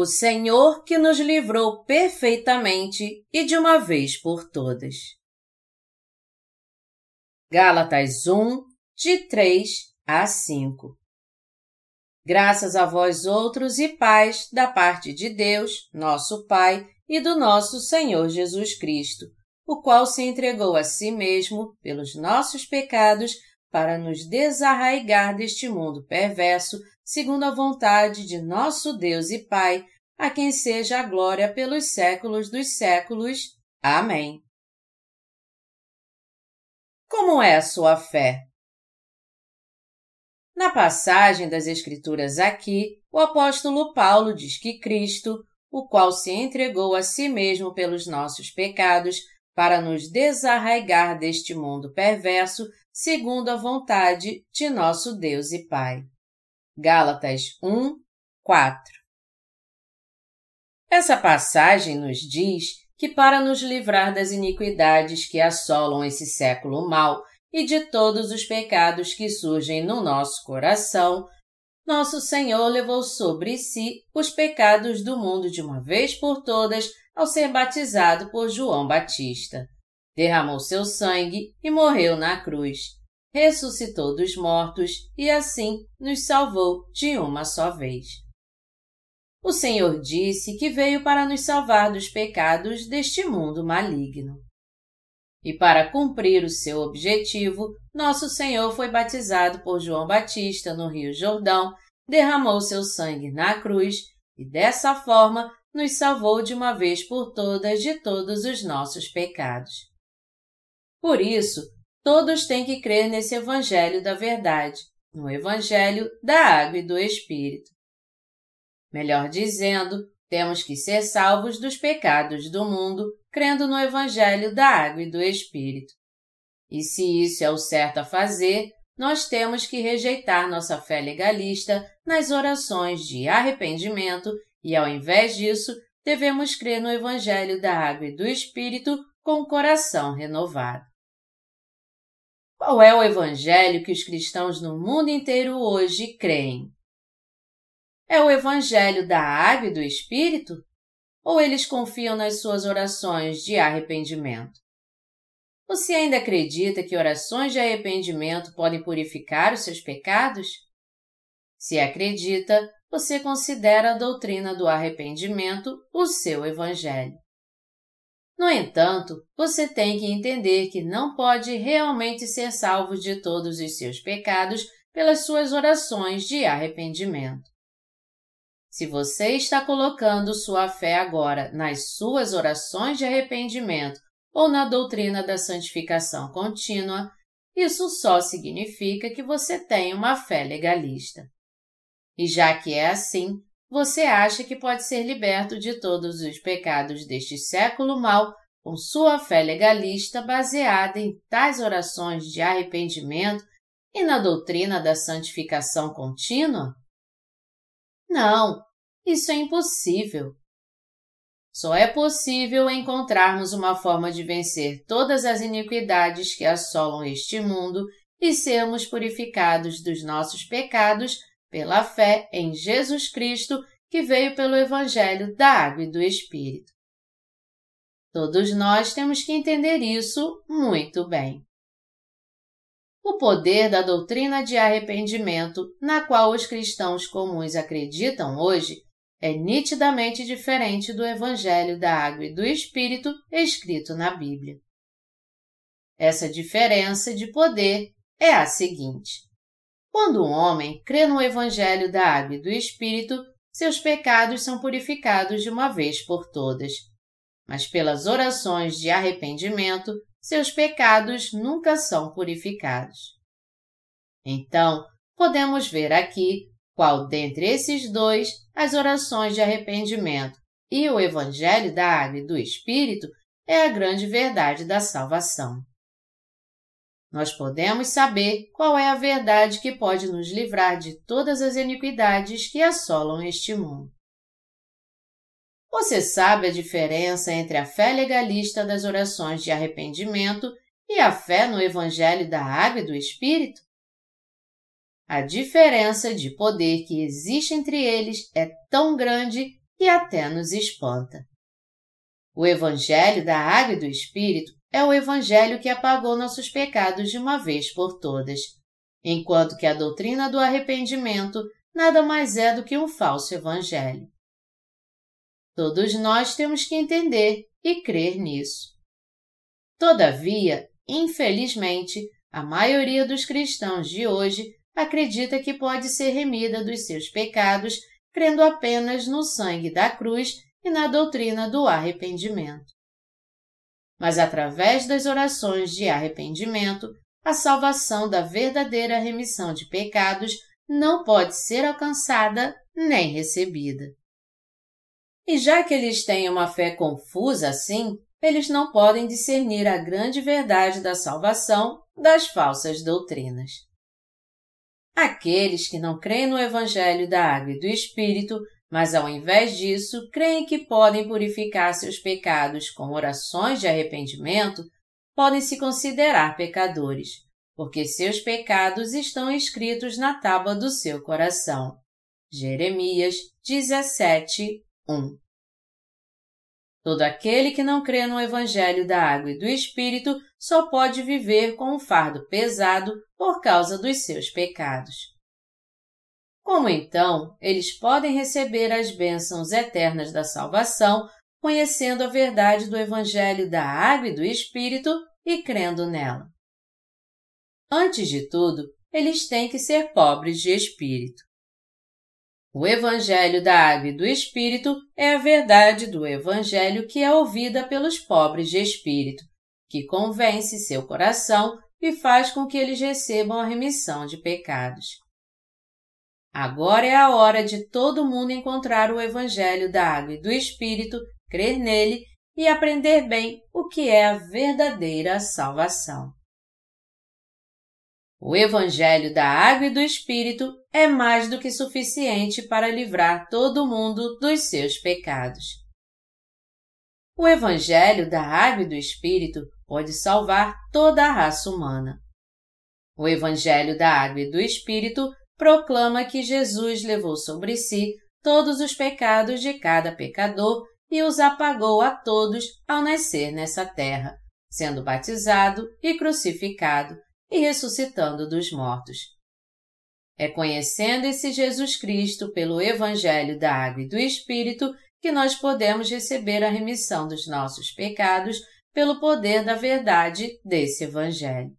o Senhor que nos livrou perfeitamente e de uma vez por todas. Gálatas 1, de 3 a 5 Graças a vós outros e paz da parte de Deus, nosso Pai, e do nosso Senhor Jesus Cristo, o qual se entregou a si mesmo pelos nossos pecados para nos desarraigar deste mundo perverso, segundo a vontade de nosso Deus e Pai, a quem seja a glória pelos séculos dos séculos. Amém. Como é a sua fé? Na passagem das Escrituras aqui, o apóstolo Paulo diz que Cristo, o qual se entregou a si mesmo pelos nossos pecados, para nos desarraigar deste mundo perverso, segundo a vontade de nosso Deus e Pai. Gálatas 1, 4 Essa passagem nos diz que para nos livrar das iniquidades que assolam esse século mau e de todos os pecados que surgem no nosso coração, nosso Senhor levou sobre si os pecados do mundo de uma vez por todas ao ser batizado por João Batista. Derramou seu sangue e morreu na cruz. Ressuscitou dos mortos e assim nos salvou de uma só vez. O Senhor disse que veio para nos salvar dos pecados deste mundo maligno. E para cumprir o seu objetivo, nosso Senhor foi batizado por João Batista no Rio Jordão, derramou seu sangue na cruz e dessa forma nos salvou de uma vez por todas de todos os nossos pecados. Por isso, todos têm que crer nesse Evangelho da Verdade, no Evangelho da Água e do Espírito. Melhor dizendo, temos que ser salvos dos pecados do mundo crendo no Evangelho da Água e do Espírito. E se isso é o certo a fazer, nós temos que rejeitar nossa fé legalista nas orações de arrependimento e, ao invés disso, devemos crer no Evangelho da Água e do Espírito com o coração renovado. Qual é o Evangelho que os cristãos no mundo inteiro hoje creem? É o Evangelho da Água e do Espírito? ou eles confiam nas suas orações de arrependimento? Você ainda acredita que orações de arrependimento podem purificar os seus pecados? Se acredita, você considera a doutrina do arrependimento o seu evangelho. No entanto, você tem que entender que não pode realmente ser salvo de todos os seus pecados pelas suas orações de arrependimento. Se você está colocando sua fé agora nas suas orações de arrependimento ou na doutrina da santificação contínua, isso só significa que você tem uma fé legalista. E já que é assim, você acha que pode ser liberto de todos os pecados deste século mau com sua fé legalista baseada em tais orações de arrependimento e na doutrina da santificação contínua? Não, isso é impossível. Só é possível encontrarmos uma forma de vencer todas as iniquidades que assolam este mundo e sermos purificados dos nossos pecados pela fé em Jesus Cristo que veio pelo Evangelho da Água e do Espírito. Todos nós temos que entender isso muito bem. O poder da doutrina de arrependimento, na qual os cristãos comuns acreditam hoje, é nitidamente diferente do Evangelho da Água e do Espírito escrito na Bíblia. Essa diferença de poder é a seguinte: quando um homem crê no Evangelho da Água e do Espírito, seus pecados são purificados de uma vez por todas. Mas pelas orações de arrependimento, seus pecados nunca são purificados. Então, podemos ver aqui qual dentre esses dois, as orações de arrependimento e o Evangelho da Água e do Espírito, é a grande verdade da salvação. Nós podemos saber qual é a verdade que pode nos livrar de todas as iniquidades que assolam este mundo. Você sabe a diferença entre a fé legalista das orações de arrependimento e a fé no Evangelho da Água e do Espírito? A diferença de poder que existe entre eles é tão grande e até nos espanta. O Evangelho da Água e do Espírito é o Evangelho que apagou nossos pecados de uma vez por todas, enquanto que a doutrina do arrependimento nada mais é do que um falso Evangelho. Todos nós temos que entender e crer nisso. Todavia, infelizmente, a maioria dos cristãos de hoje acredita que pode ser remida dos seus pecados crendo apenas no sangue da cruz e na doutrina do arrependimento. Mas através das orações de arrependimento, a salvação da verdadeira remissão de pecados não pode ser alcançada nem recebida. E já que eles têm uma fé confusa assim, eles não podem discernir a grande verdade da salvação das falsas doutrinas. Aqueles que não creem no Evangelho da Água e do Espírito, mas ao invés disso creem que podem purificar seus pecados com orações de arrependimento, podem se considerar pecadores, porque seus pecados estão escritos na tábua do seu coração. Jeremias 17, 1 Todo aquele que não crê no Evangelho da Água e do Espírito só pode viver com um fardo pesado por causa dos seus pecados. Como então eles podem receber as bênçãos eternas da salvação conhecendo a verdade do Evangelho da Água e do Espírito e crendo nela? Antes de tudo, eles têm que ser pobres de espírito. O Evangelho da Água e do Espírito é a verdade do Evangelho que é ouvida pelos pobres de espírito, que convence seu coração e faz com que eles recebam a remissão de pecados. Agora é a hora de todo mundo encontrar o Evangelho da Água e do Espírito, crer nele e aprender bem o que é a verdadeira salvação. O Evangelho da Água e do Espírito é mais do que suficiente para livrar todo mundo dos seus pecados. O Evangelho da Água e do Espírito pode salvar toda a raça humana. O Evangelho da Água e do Espírito proclama que Jesus levou sobre si todos os pecados de cada pecador e os apagou a todos ao nascer nessa terra, sendo batizado e crucificado e ressuscitando dos mortos. É conhecendo esse Jesus Cristo pelo Evangelho da Água e do Espírito que nós podemos receber a remissão dos nossos pecados pelo poder da verdade desse Evangelho.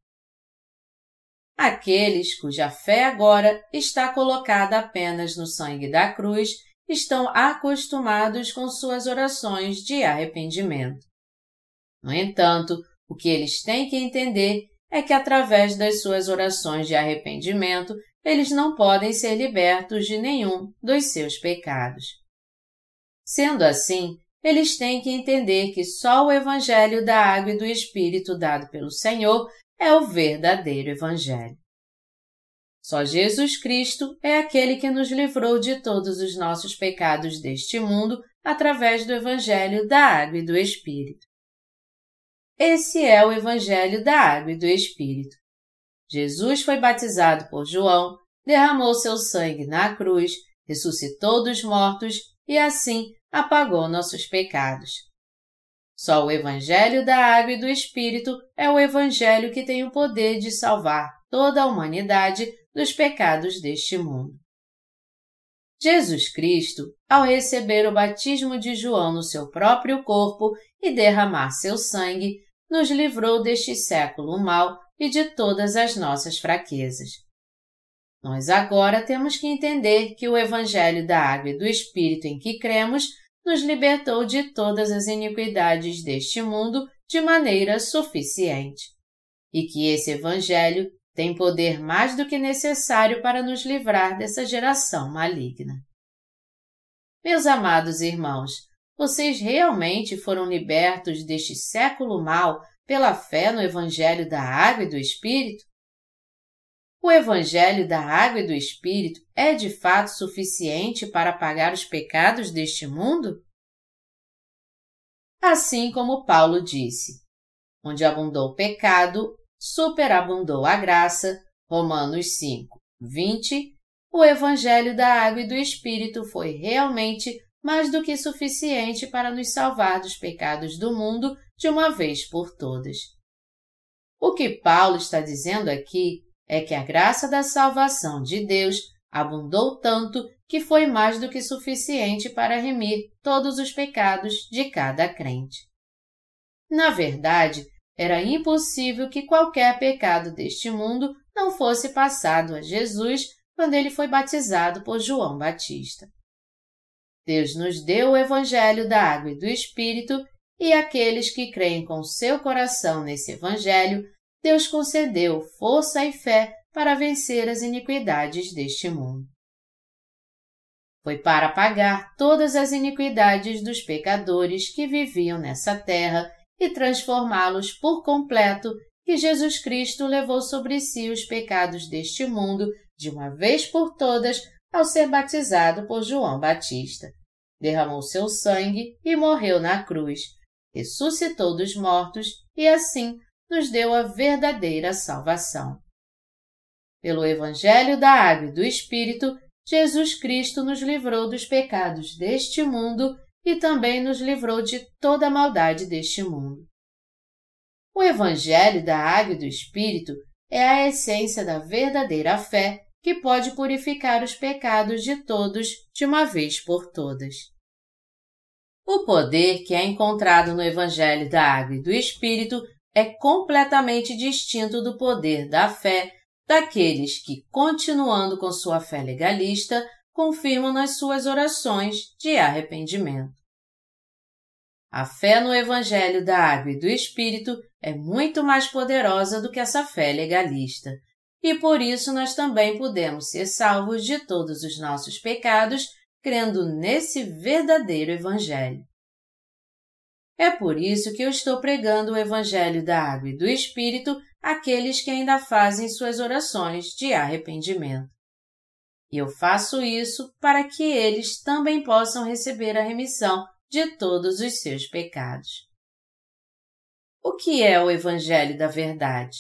Aqueles cuja fé agora está colocada apenas no sangue da cruz estão acostumados com suas orações de arrependimento. No entanto, o que eles têm que entender é que através das suas orações de arrependimento, eles não podem ser libertos de nenhum dos seus pecados. Sendo assim, eles têm que entender que só o Evangelho da Água e do Espírito dado pelo Senhor é o verdadeiro Evangelho. Só Jesus Cristo é aquele que nos livrou de todos os nossos pecados deste mundo através do Evangelho da Água e do Espírito. Esse é o Evangelho da Água e do Espírito. Jesus foi batizado por João, derramou seu sangue na cruz, ressuscitou dos mortos e assim apagou nossos pecados. Só o Evangelho da Água e do Espírito é o Evangelho que tem o poder de salvar toda a humanidade dos pecados deste mundo. Jesus Cristo, ao receber o batismo de João no seu próprio corpo e derramar seu sangue, nos livrou deste século mal e de todas as nossas fraquezas. Nós agora temos que entender que o Evangelho da Água e do Espírito em que cremos nos libertou de todas as iniquidades deste mundo de maneira suficiente. E que esse Evangelho tem poder mais do que necessário para nos livrar dessa geração maligna. Meus amados irmãos, vocês realmente foram libertos deste século mal pela fé no Evangelho da Água e do Espírito? O Evangelho da Água e do Espírito é de fato suficiente para apagar os pecados deste mundo? Assim como Paulo disse: onde abundou o pecado, superabundou a graça. Romanos 5, 20. O Evangelho da Água e do Espírito foi realmente mais do que suficiente para nos salvar dos pecados do mundo de uma vez por todas. O que Paulo está dizendo aqui é que a graça da salvação de Deus abundou tanto que foi mais do que suficiente para remir todos os pecados de cada crente. Na verdade, era impossível que qualquer pecado deste mundo não fosse passado a Jesus quando ele foi batizado por João Batista. Deus nos deu o Evangelho da Água e do Espírito e aqueles que creem com seu coração nesse Evangelho, Deus concedeu força e fé para vencer as iniquidades deste mundo. Foi para pagar todas as iniquidades dos pecadores que viviam nessa terra e transformá-los por completo que Jesus Cristo levou sobre si os pecados deste mundo de uma vez por todas ao ser batizado por João Batista. Derramou seu sangue e morreu na cruz, ressuscitou dos mortos e assim nos deu a verdadeira salvação. Pelo Evangelho da Água e do Espírito, Jesus Cristo nos livrou dos pecados deste mundo e também nos livrou de toda a maldade deste mundo. O Evangelho da Água e do Espírito é a essência da verdadeira fé que pode purificar os pecados de todos de uma vez por todas. O poder que é encontrado no Evangelho da Água e do Espírito é completamente distinto do poder da fé daqueles que, continuando com sua fé legalista, confirmam nas suas orações de arrependimento. A fé no Evangelho da Água e do Espírito é muito mais poderosa do que essa fé legalista, e por isso nós também podemos ser salvos de todos os nossos pecados crendo nesse verdadeiro Evangelho. É por isso que eu estou pregando o Evangelho da Água e do Espírito àqueles que ainda fazem suas orações de arrependimento. E eu faço isso para que eles também possam receber a remissão de todos os seus pecados. O que é o Evangelho da Verdade?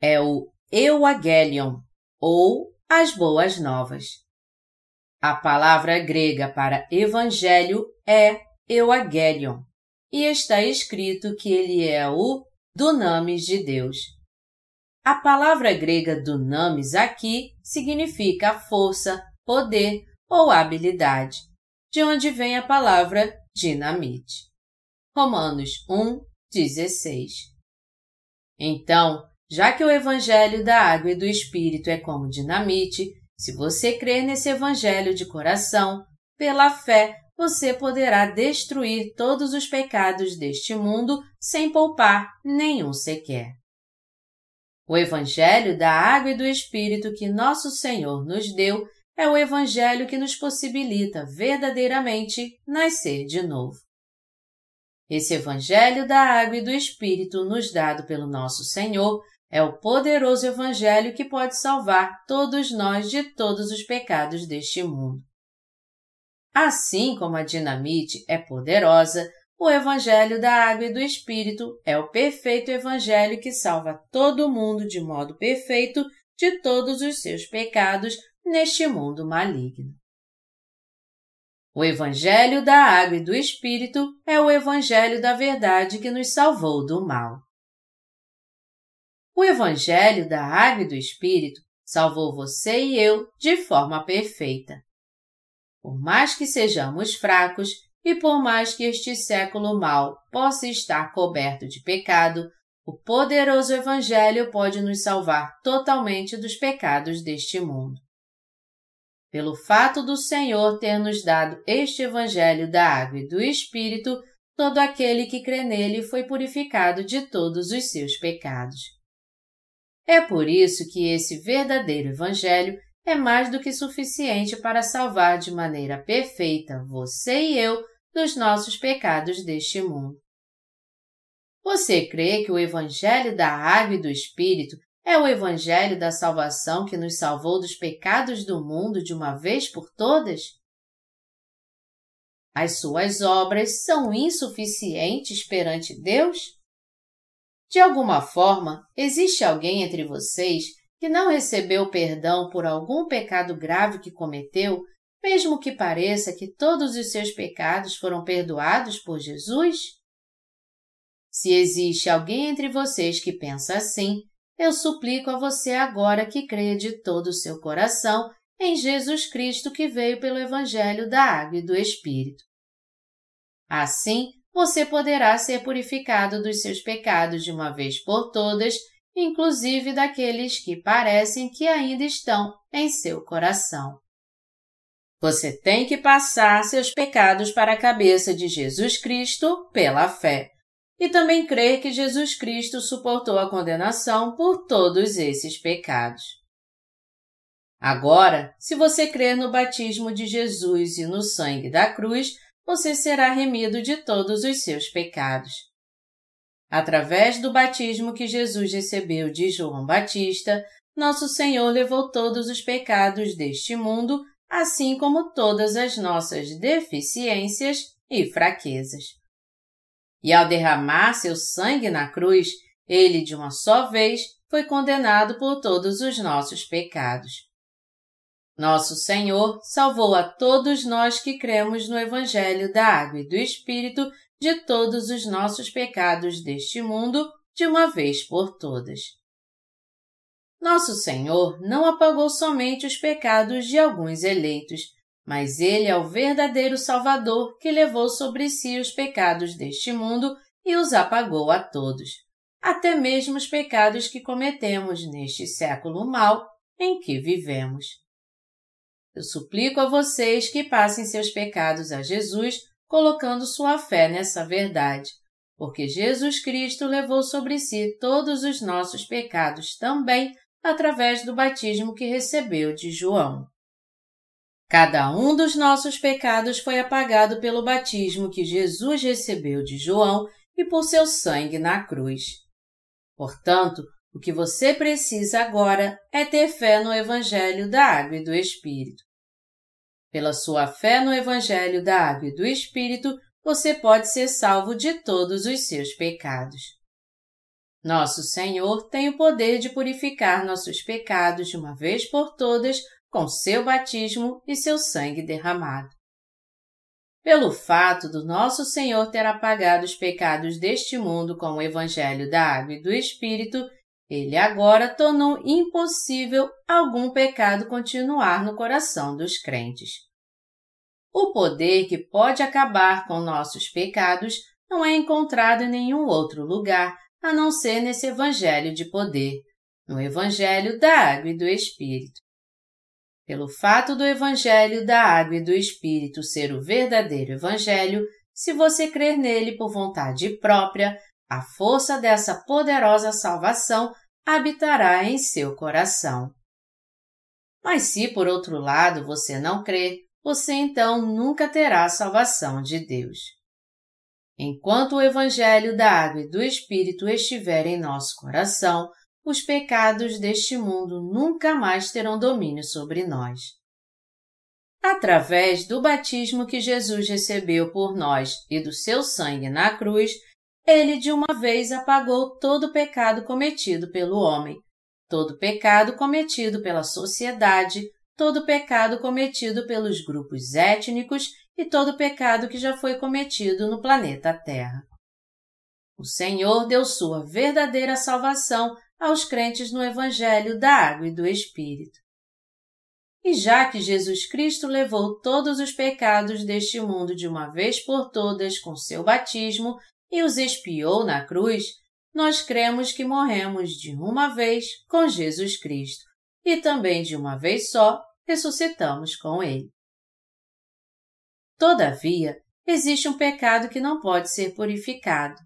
É o Euagelion, ou as Boas Novas. A palavra grega para Evangelho é Euagelion, e está escrito que ele é o Dunamis de Deus. A palavra grega Dunamis aqui significa força, poder ou habilidade, de onde vem a palavra dinamite. Romanos 1, 16. Então, já que o Evangelho da Água e do Espírito é como dinamite, se você crer nesse Evangelho de coração, pela fé, você poderá destruir todos os pecados deste mundo sem poupar nenhum sequer. O Evangelho da Água e do Espírito que Nosso Senhor nos deu é o Evangelho que nos possibilita verdadeiramente nascer de novo. Esse Evangelho da Água e do Espírito nos dado pelo nosso Senhor é o poderoso Evangelho que pode salvar todos nós de todos os pecados deste mundo. Assim como a dinamite é poderosa, o Evangelho da Água e do Espírito é o perfeito Evangelho que salva todo mundo de modo perfeito de todos os seus pecados neste mundo maligno. O Evangelho da Água e do Espírito é o Evangelho da verdade que nos salvou do mal. O Evangelho da Água e do Espírito salvou você e eu de forma perfeita. Por mais que sejamos fracos e por mais que este século mal possa estar coberto de pecado, o poderoso Evangelho pode nos salvar totalmente dos pecados deste mundo. Pelo fato do Senhor ter nos dado este Evangelho da água e do Espírito, todo aquele que crê nele foi purificado de todos os seus pecados. É por isso que esse verdadeiro Evangelho é mais do que suficiente para salvar de maneira perfeita você e eu dos nossos pecados deste mundo. Você crê que o Evangelho da Água e do Espírito é o Evangelho da salvação que nos salvou dos pecados do mundo de uma vez por todas? As suas obras são insuficientes perante Deus? De alguma forma, existe alguém entre vocês que não recebeu perdão por algum pecado grave que cometeu mesmo que pareça que todos os seus pecados foram perdoados por Jesus? Se existe alguém entre vocês que pensa assim, eu suplico a você agora que creia de todo o seu coração em Jesus Cristo que veio pelo Evangelho da Água e do Espírito. Assim, você poderá ser purificado dos seus pecados de uma vez por todas, inclusive daqueles que parecem que ainda estão em seu coração. Você tem que passar seus pecados para a cabeça de Jesus Cristo pela fé. E também crer que Jesus Cristo suportou a condenação por todos esses pecados. Agora, se você crer no batismo de Jesus e no sangue da cruz, você será remido de todos os seus pecados. Através do batismo que Jesus recebeu de João Batista, nosso Senhor levou todos os pecados deste mundo, assim como todas as nossas deficiências e fraquezas. E ao derramar seu sangue na cruz, ele de uma só vez foi condenado por todos os nossos pecados. Nosso Senhor salvou a todos nós que cremos no Evangelho da Água e do Espírito de todos os nossos pecados deste mundo de uma vez por todas. Nosso Senhor não apagou somente os pecados de alguns eleitos, mas Ele é o verdadeiro Salvador que levou sobre si os pecados deste mundo e os apagou a todos, até mesmo os pecados que cometemos neste século mal em que vivemos. Eu suplico a vocês que passem seus pecados a Jesus, colocando sua fé nessa verdade, porque Jesus Cristo levou sobre si todos os nossos pecados também através do batismo que recebeu de João. Cada um dos nossos pecados foi apagado pelo batismo que Jesus recebeu de João e por seu sangue na cruz. Portanto, o que você precisa agora é ter fé no Evangelho da Água e do Espírito. Pela sua fé no Evangelho da Água e do Espírito, você pode ser salvo de todos os seus pecados. Nosso Senhor tem o poder de purificar nossos pecados de uma vez por todas com seu batismo e seu sangue derramado. Pelo fato do nosso Senhor ter apagado os pecados deste mundo com o Evangelho da Água e do Espírito, ele agora tornou impossível algum pecado continuar no coração dos crentes. O poder que pode acabar com nossos pecados não é encontrado em nenhum outro lugar a não ser nesse Evangelho de poder, no Evangelho da Água e do Espírito. Pelo fato do Evangelho da Água e do Espírito ser o verdadeiro Evangelho, se você crer nele por vontade própria, a força dessa poderosa salvação habitará em seu coração. Mas se por outro lado você não crer, você então nunca terá a salvação de Deus. Enquanto o Evangelho da Água e do Espírito estiver em nosso coração, os pecados deste mundo nunca mais terão domínio sobre nós. Através do batismo que Jesus recebeu por nós e do seu sangue na cruz, ele de uma vez apagou todo o pecado cometido pelo homem, todo pecado cometido pela sociedade, todo pecado cometido pelos grupos étnicos e todo pecado que já foi cometido no planeta Terra. O Senhor deu sua verdadeira salvação aos crentes no Evangelho da Água e do Espírito. E já que Jesus Cristo levou todos os pecados deste mundo de uma vez por todas com seu batismo e os expiou na cruz, nós cremos que morremos de uma vez com Jesus Cristo e também de uma vez só ressuscitamos com Ele. Todavia, existe um pecado que não pode ser purificado.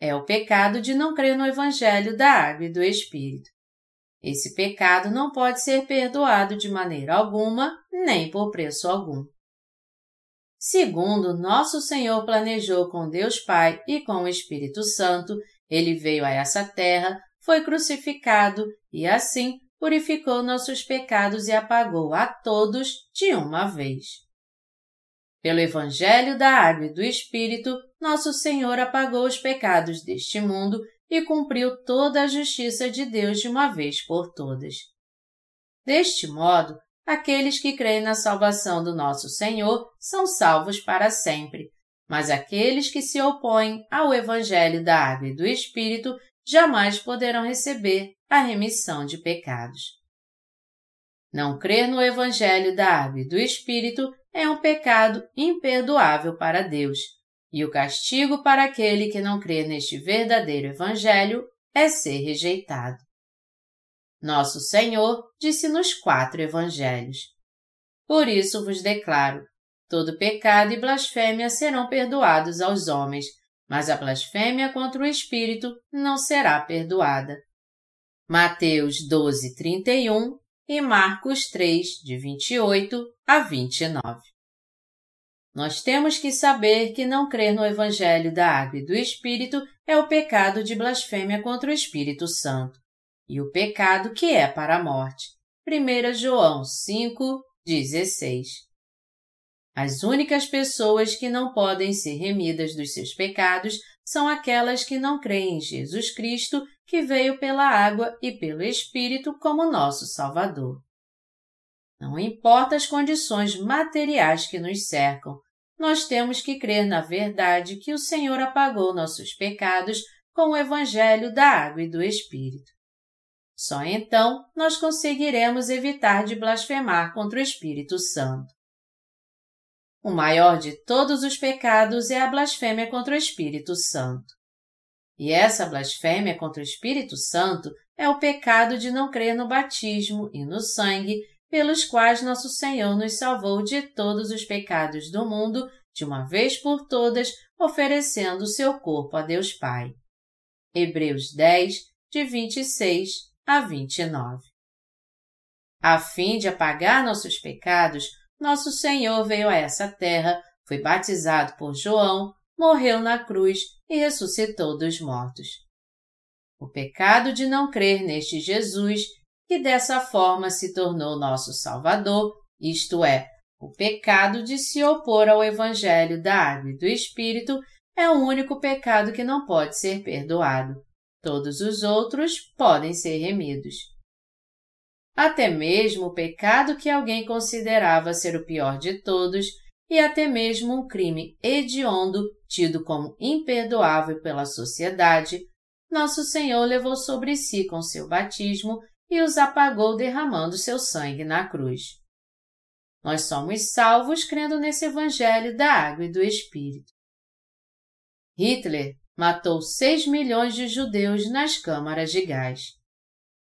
É o pecado de não crer no Evangelho da Água e do Espírito. Esse pecado não pode ser perdoado de maneira alguma, nem por preço algum. Segundo nosso Senhor planejou com Deus Pai e com o Espírito Santo, ele veio a essa terra, foi crucificado e assim purificou nossos pecados e apagou a todos de uma vez. Pelo Evangelho da Água e do Espírito, nosso Senhor apagou os pecados deste mundo e cumpriu toda a justiça de Deus de uma vez por todas. Deste modo, aqueles que creem na salvação do nosso Senhor são salvos para sempre, mas aqueles que se opõem ao Evangelho da Água e do Espírito jamais poderão receber a remissão de pecados. Não crer no Evangelho da Água e do Espírito é um pecado imperdoável para Deus, e o castigo para aquele que não crê neste verdadeiro Evangelho é ser rejeitado. Nosso Senhor disse nos quatro Evangelhos: Por isso vos declaro: todo pecado e blasfêmia serão perdoados aos homens, mas a blasfêmia contra o Espírito não será perdoada. Mateus 12, 31 e Marcos 3, de 28 a 29. Nós temos que saber que não crer no Evangelho da Água e do Espírito é o pecado de blasfêmia contra o Espírito Santo, e o pecado que é para a morte. 1 João 5, 16. As únicas pessoas que não podem ser remidas dos seus pecados são aquelas que não creem em Jesus Cristo, que veio pela água e pelo Espírito como nosso Salvador. Não importa as condições materiais que nos cercam, nós temos que crer na verdade que o Senhor apagou nossos pecados com o Evangelho da água e do Espírito. Só então nós conseguiremos evitar de blasfemar contra o Espírito Santo. O maior de todos os pecados é a blasfêmia contra o Espírito Santo. E essa blasfêmia contra o Espírito Santo é o pecado de não crer no batismo e no sangue pelos quais nosso Senhor nos salvou de todos os pecados do mundo de uma vez por todas, oferecendo o seu corpo a Deus Pai. Hebreus 10, de 26 a 29. A fim de apagar nossos pecados, nosso Senhor veio a essa terra, foi batizado por João, morreu na cruz e ressuscitou dos mortos. O pecado de não crer neste Jesus, que dessa forma se tornou nosso Salvador, isto é, o pecado de se opor ao Evangelho da Água e do Espírito, é o único pecado que não pode ser perdoado. Todos os outros podem ser remidos. Até mesmo o pecado que alguém considerava ser o pior de todos, e até mesmo um crime hediondo tido como imperdoável pela sociedade, nosso Senhor levou sobre si com seu batismo e os apagou derramando seu sangue na cruz. Nós somos salvos crendo nesse Evangelho da água e do Espírito. Hitler matou 6 milhões de judeus nas câmaras de gás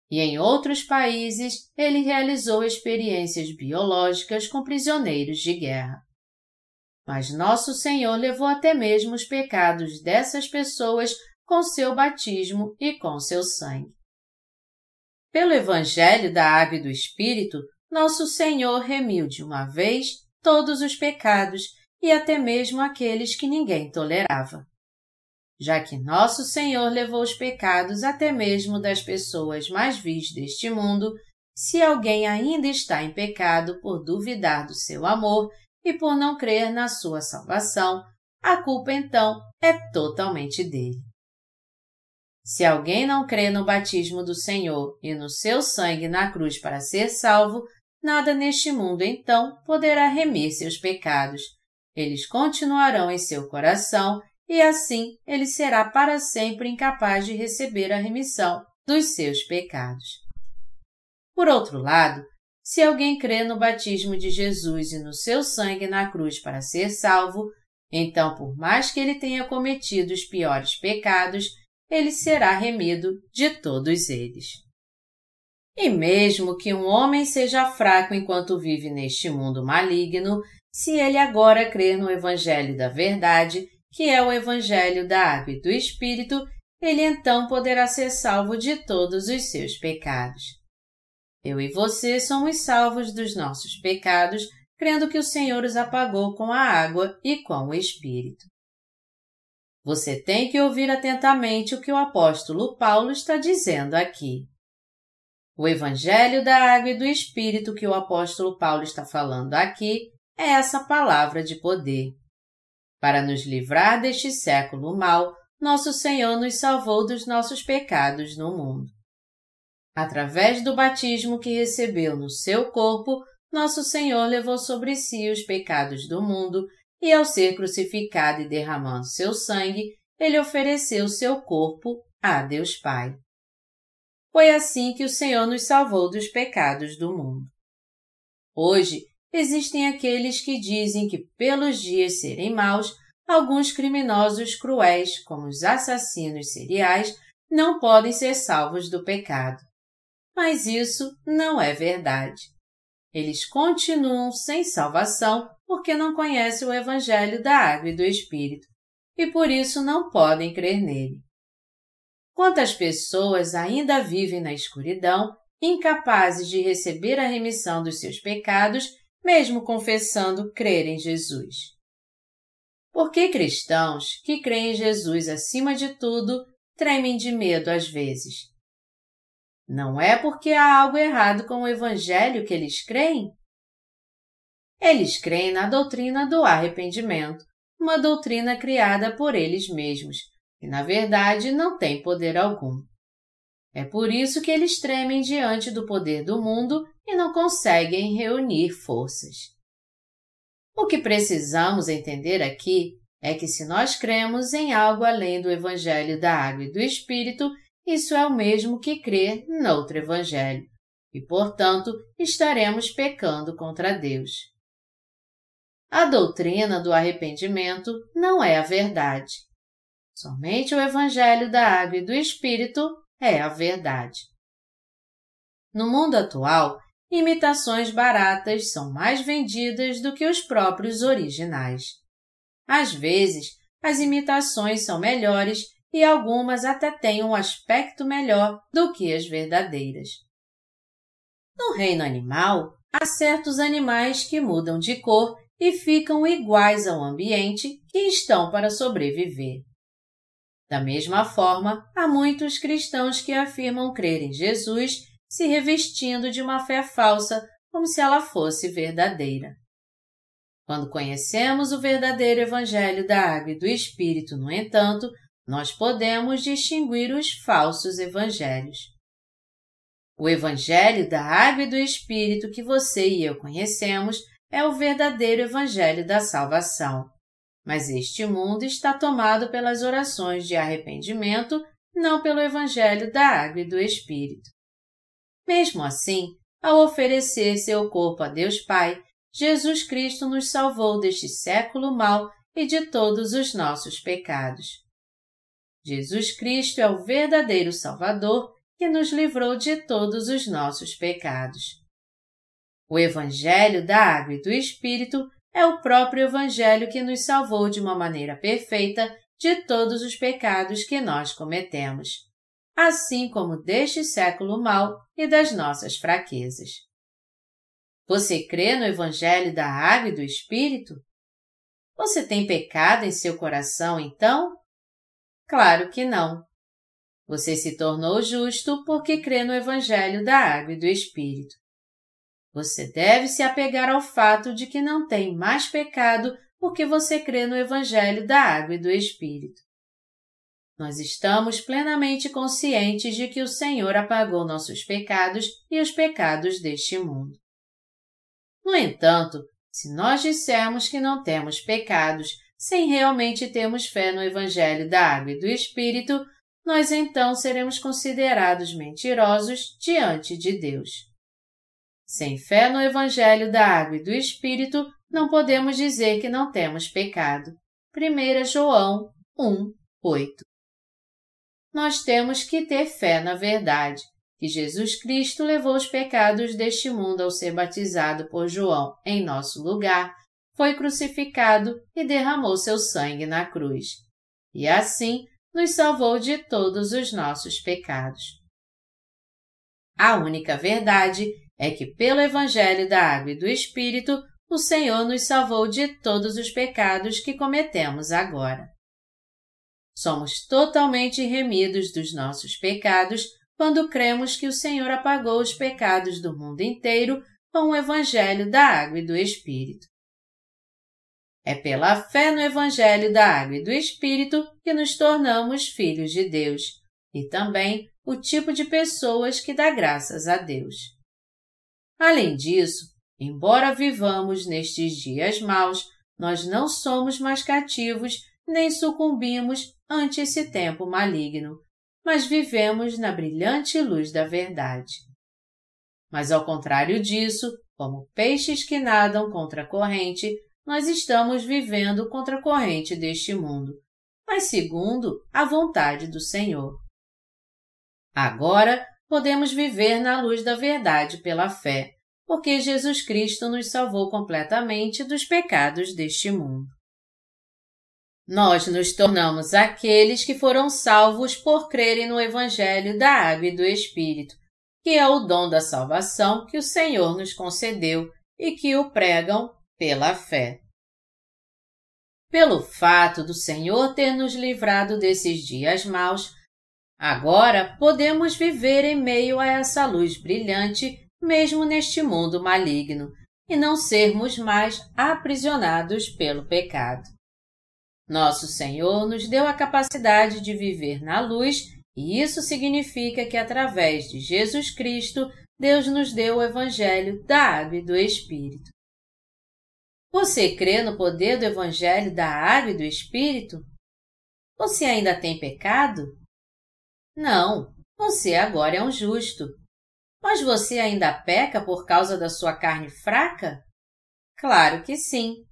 e em outros países ele realizou experiências biológicas com prisioneiros de guerra. Mas nosso Senhor levou até mesmo os pecados dessas pessoas com seu batismo e com seu sangue. Pelo Evangelho da Água e do Espírito, nosso Senhor remiu de uma vez todos os pecados e até mesmo aqueles que ninguém tolerava já que nosso Senhor levou os pecados até mesmo das pessoas mais vis deste mundo, se alguém ainda está em pecado por duvidar do seu amor e por não crer na sua salvação, a culpa então é totalmente dele. Se alguém não crê no batismo do Senhor e no seu sangue na cruz para ser salvo, nada neste mundo então poderá remir seus pecados. Eles continuarão em seu coração e assim ele será para sempre incapaz de receber a remissão dos seus pecados. Por outro lado, se alguém crê no batismo de Jesus e no seu sangue na cruz para ser salvo, então, por mais que ele tenha cometido os piores pecados, ele será remido de todos eles. E mesmo que um homem seja fraco enquanto vive neste mundo maligno, se ele agora crer no Evangelho da Verdade, que é o Evangelho da Água e do Espírito, ele então poderá ser salvo de todos os seus pecados. Eu e você somos salvos dos nossos pecados, crendo que o Senhor os apagou com a água e com o Espírito. Você tem que ouvir atentamente o que o apóstolo Paulo está dizendo aqui. O Evangelho da Água e do Espírito que o apóstolo Paulo está falando aqui é essa palavra de poder. Para nos livrar deste século mau, nosso Senhor nos salvou dos nossos pecados no mundo. Através do batismo que recebeu no seu corpo, nosso Senhor levou sobre si os pecados do mundo e, ao ser crucificado e derramando seu sangue, ele ofereceu seu corpo a Deus Pai. Foi assim que o Senhor nos salvou dos pecados do mundo. Hoje, existem aqueles que dizem que, pelos dias serem maus, alguns criminosos cruéis, como os assassinos seriais, não podem ser salvos do pecado. Mas isso não é verdade. Eles continuam sem salvação porque não conhecem o Evangelho da Água e do Espírito e por isso não podem crer nele. Quantas pessoas ainda vivem na escuridão, incapazes de receber a remissão dos seus pecados, mesmo confessando crer em Jesus? Por que cristãos que creem em Jesus acima de tudo tremem de medo às vezes? Não é porque há algo errado com o Evangelho que eles creem? Eles creem na doutrina do arrependimento, uma doutrina criada por eles mesmos, que na verdade não tem poder algum. É por isso que eles tremem diante do poder do mundo e não conseguem reunir forças. O que precisamos entender aqui é que se nós cremos em algo além do Evangelho da Água e do Espírito, isso é o mesmo que crer noutro Evangelho, e, portanto, estaremos pecando contra Deus. A doutrina do arrependimento não é a verdade. Somente o Evangelho da Água e do Espírito é a verdade. No mundo atual, imitações baratas são mais vendidas do que os próprios originais. Às vezes, as imitações são melhores e algumas até têm um aspecto melhor do que as verdadeiras. No reino animal, há certos animais que mudam de cor e ficam iguais ao ambiente que estão para sobreviver. Da mesma forma, há muitos cristãos que afirmam crer em Jesus se revestindo de uma fé falsa como se ela fosse verdadeira. Quando conhecemos o verdadeiro Evangelho da Água e do Espírito, no entanto, nós podemos distinguir os falsos evangelhos. O Evangelho da Água e do Espírito que você e eu conhecemos é o verdadeiro Evangelho da salvação. Mas este mundo está tomado pelas orações de arrependimento, não pelo Evangelho da Água e do Espírito. Mesmo assim, ao oferecer seu corpo a Deus Pai, Jesus Cristo nos salvou deste século mau e de todos os nossos pecados. Jesus Cristo é o verdadeiro Salvador que nos livrou de todos os nossos pecados. O Evangelho da Água e do Espírito é o próprio Evangelho que nos salvou de uma maneira perfeita de todos os pecados que nós cometemos, assim como deste século mau e das nossas fraquezas. Você crê no Evangelho da Água e do Espírito? Você tem pecado em seu coração, então? Claro que não. Você se tornou justo porque crê no Evangelho da Água e do Espírito. Você deve se apegar ao fato de que não tem mais pecado porque você crê no Evangelho da Água e do Espírito. Nós estamos plenamente conscientes de que o Senhor apagou nossos pecados e os pecados deste mundo. No entanto, se nós dissermos que não temos pecados sem realmente termos fé no Evangelho da Água e do Espírito, nós então seremos considerados mentirosos diante de Deus. Sem fé no Evangelho da Água e do Espírito, não podemos dizer que não temos pecado. 1 João 1, 8 Nós temos que ter fé na verdade, que Jesus Cristo levou os pecados deste mundo ao ser batizado por João em nosso lugar foi crucificado e derramou seu sangue na cruz, e assim nos salvou de todos os nossos pecados. A única verdade é que, pelo Evangelho da Água e do Espírito, o Senhor nos salvou de todos os pecados que cometemos agora. Somos totalmente remidos dos nossos pecados quando cremos que o Senhor apagou os pecados do mundo inteiro com o Evangelho da Água e do Espírito. É pela fé no Evangelho da Água e do Espírito que nos tornamos filhos de Deus e também o tipo de pessoas que dá graças a Deus. Além disso, embora vivamos nestes dias maus, nós não somos mais cativos nem sucumbimos ante esse tempo maligno, mas vivemos na brilhante luz da verdade. Mas ao contrário disso, como peixes que nadam contra a corrente, nós estamos vivendo contra a corrente deste mundo, mas segundo a vontade do Senhor. Agora podemos viver na luz da verdade pela fé, porque Jesus Cristo nos salvou completamente dos pecados deste mundo. Nós nos tornamos aqueles que foram salvos por crerem no Evangelho da Água e do Espírito, que é o dom da salvação que o Senhor nos concedeu e que o pregam pela fé. Pelo fato do Senhor ter nos livrado desses dias maus, agora podemos viver em meio a essa luz brilhante, mesmo neste mundo maligno, e não sermos mais aprisionados pelo pecado. Nosso Senhor nos deu a capacidade de viver na luz, e isso significa que através de Jesus Cristo, Deus nos deu o Evangelho da Água e do Espírito. Você crê no poder do Evangelho da Água e do Espírito? Você ainda tem pecado? Não, você agora é um justo. Mas você ainda peca por causa da sua carne fraca? Claro que sim.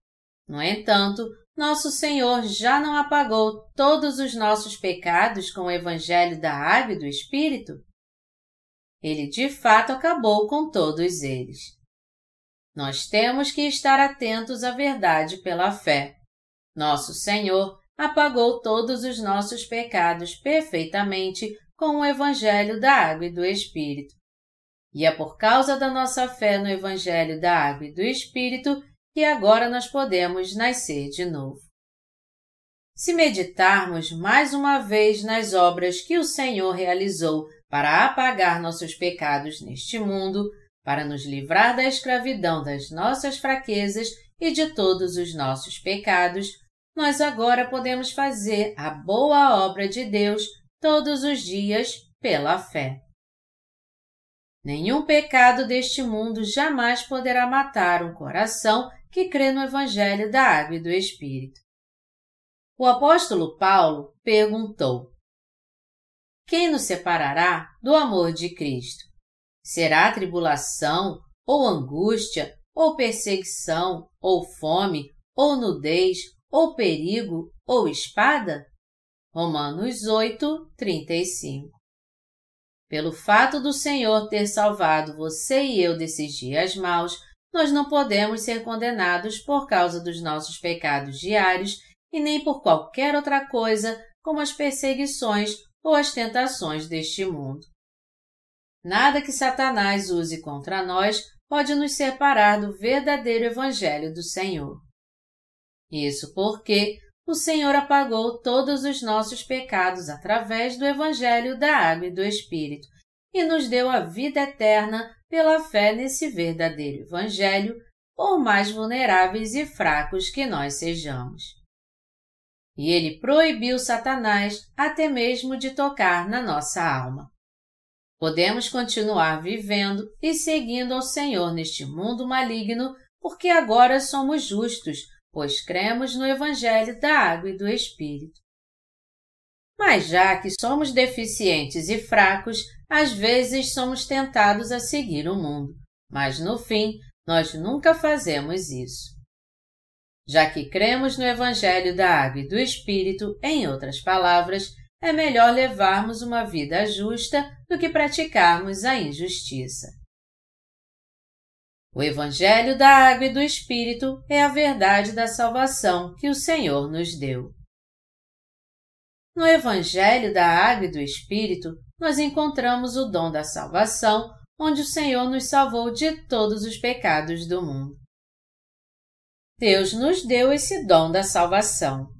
No entanto, nosso Senhor já não apagou todos os nossos pecados com o Evangelho da Água e do Espírito? Ele de fato acabou com todos eles. Nós temos que estar atentos à verdade pela fé. Nosso Senhor apagou todos os nossos pecados perfeitamente com o Evangelho da Água e do Espírito. E é por causa da nossa fé no Evangelho da Água e do Espírito que agora nós podemos nascer de novo. Se meditarmos mais uma vez nas obras que o Senhor realizou para apagar nossos pecados neste mundo, para nos livrar da escravidão das nossas fraquezas e de todos os nossos pecados, nós agora podemos fazer a boa obra de Deus todos os dias pela fé. Nenhum pecado deste mundo jamais poderá matar um coração que crê no Evangelho da Água e do Espírito. O apóstolo Paulo perguntou: Quem nos separará do amor de Cristo? Será tribulação, ou angústia, ou perseguição, ou fome, ou nudez, ou perigo, ou espada? Romanos 8, 35 Pelo fato do Senhor ter salvado você e eu desses dias maus, nós não podemos ser condenados por causa dos nossos pecados diários e nem por qualquer outra coisa como as perseguições ou as tentações deste mundo. Nada que Satanás use contra nós pode nos separar do verdadeiro Evangelho do Senhor. Isso porque o Senhor apagou todos os nossos pecados através do Evangelho da Água e do Espírito e nos deu a vida eterna pela fé nesse verdadeiro Evangelho, por mais vulneráveis e fracos que nós sejamos. E ele proibiu Satanás até mesmo de tocar na nossa alma. Podemos continuar vivendo e seguindo ao Senhor neste mundo maligno, porque agora somos justos, pois cremos no Evangelho da Água e do Espírito. Mas já que somos deficientes e fracos, às vezes somos tentados a seguir o mundo, mas no fim nós nunca fazemos isso. Já que cremos no Evangelho da Água e do Espírito, em outras palavras, é melhor levarmos uma vida justa do que praticarmos a injustiça. O Evangelho da Água e do Espírito é a verdade da salvação que o Senhor nos deu. No Evangelho da Água e do Espírito, nós encontramos o dom da salvação, onde o Senhor nos salvou de todos os pecados do mundo. Deus nos deu esse dom da salvação.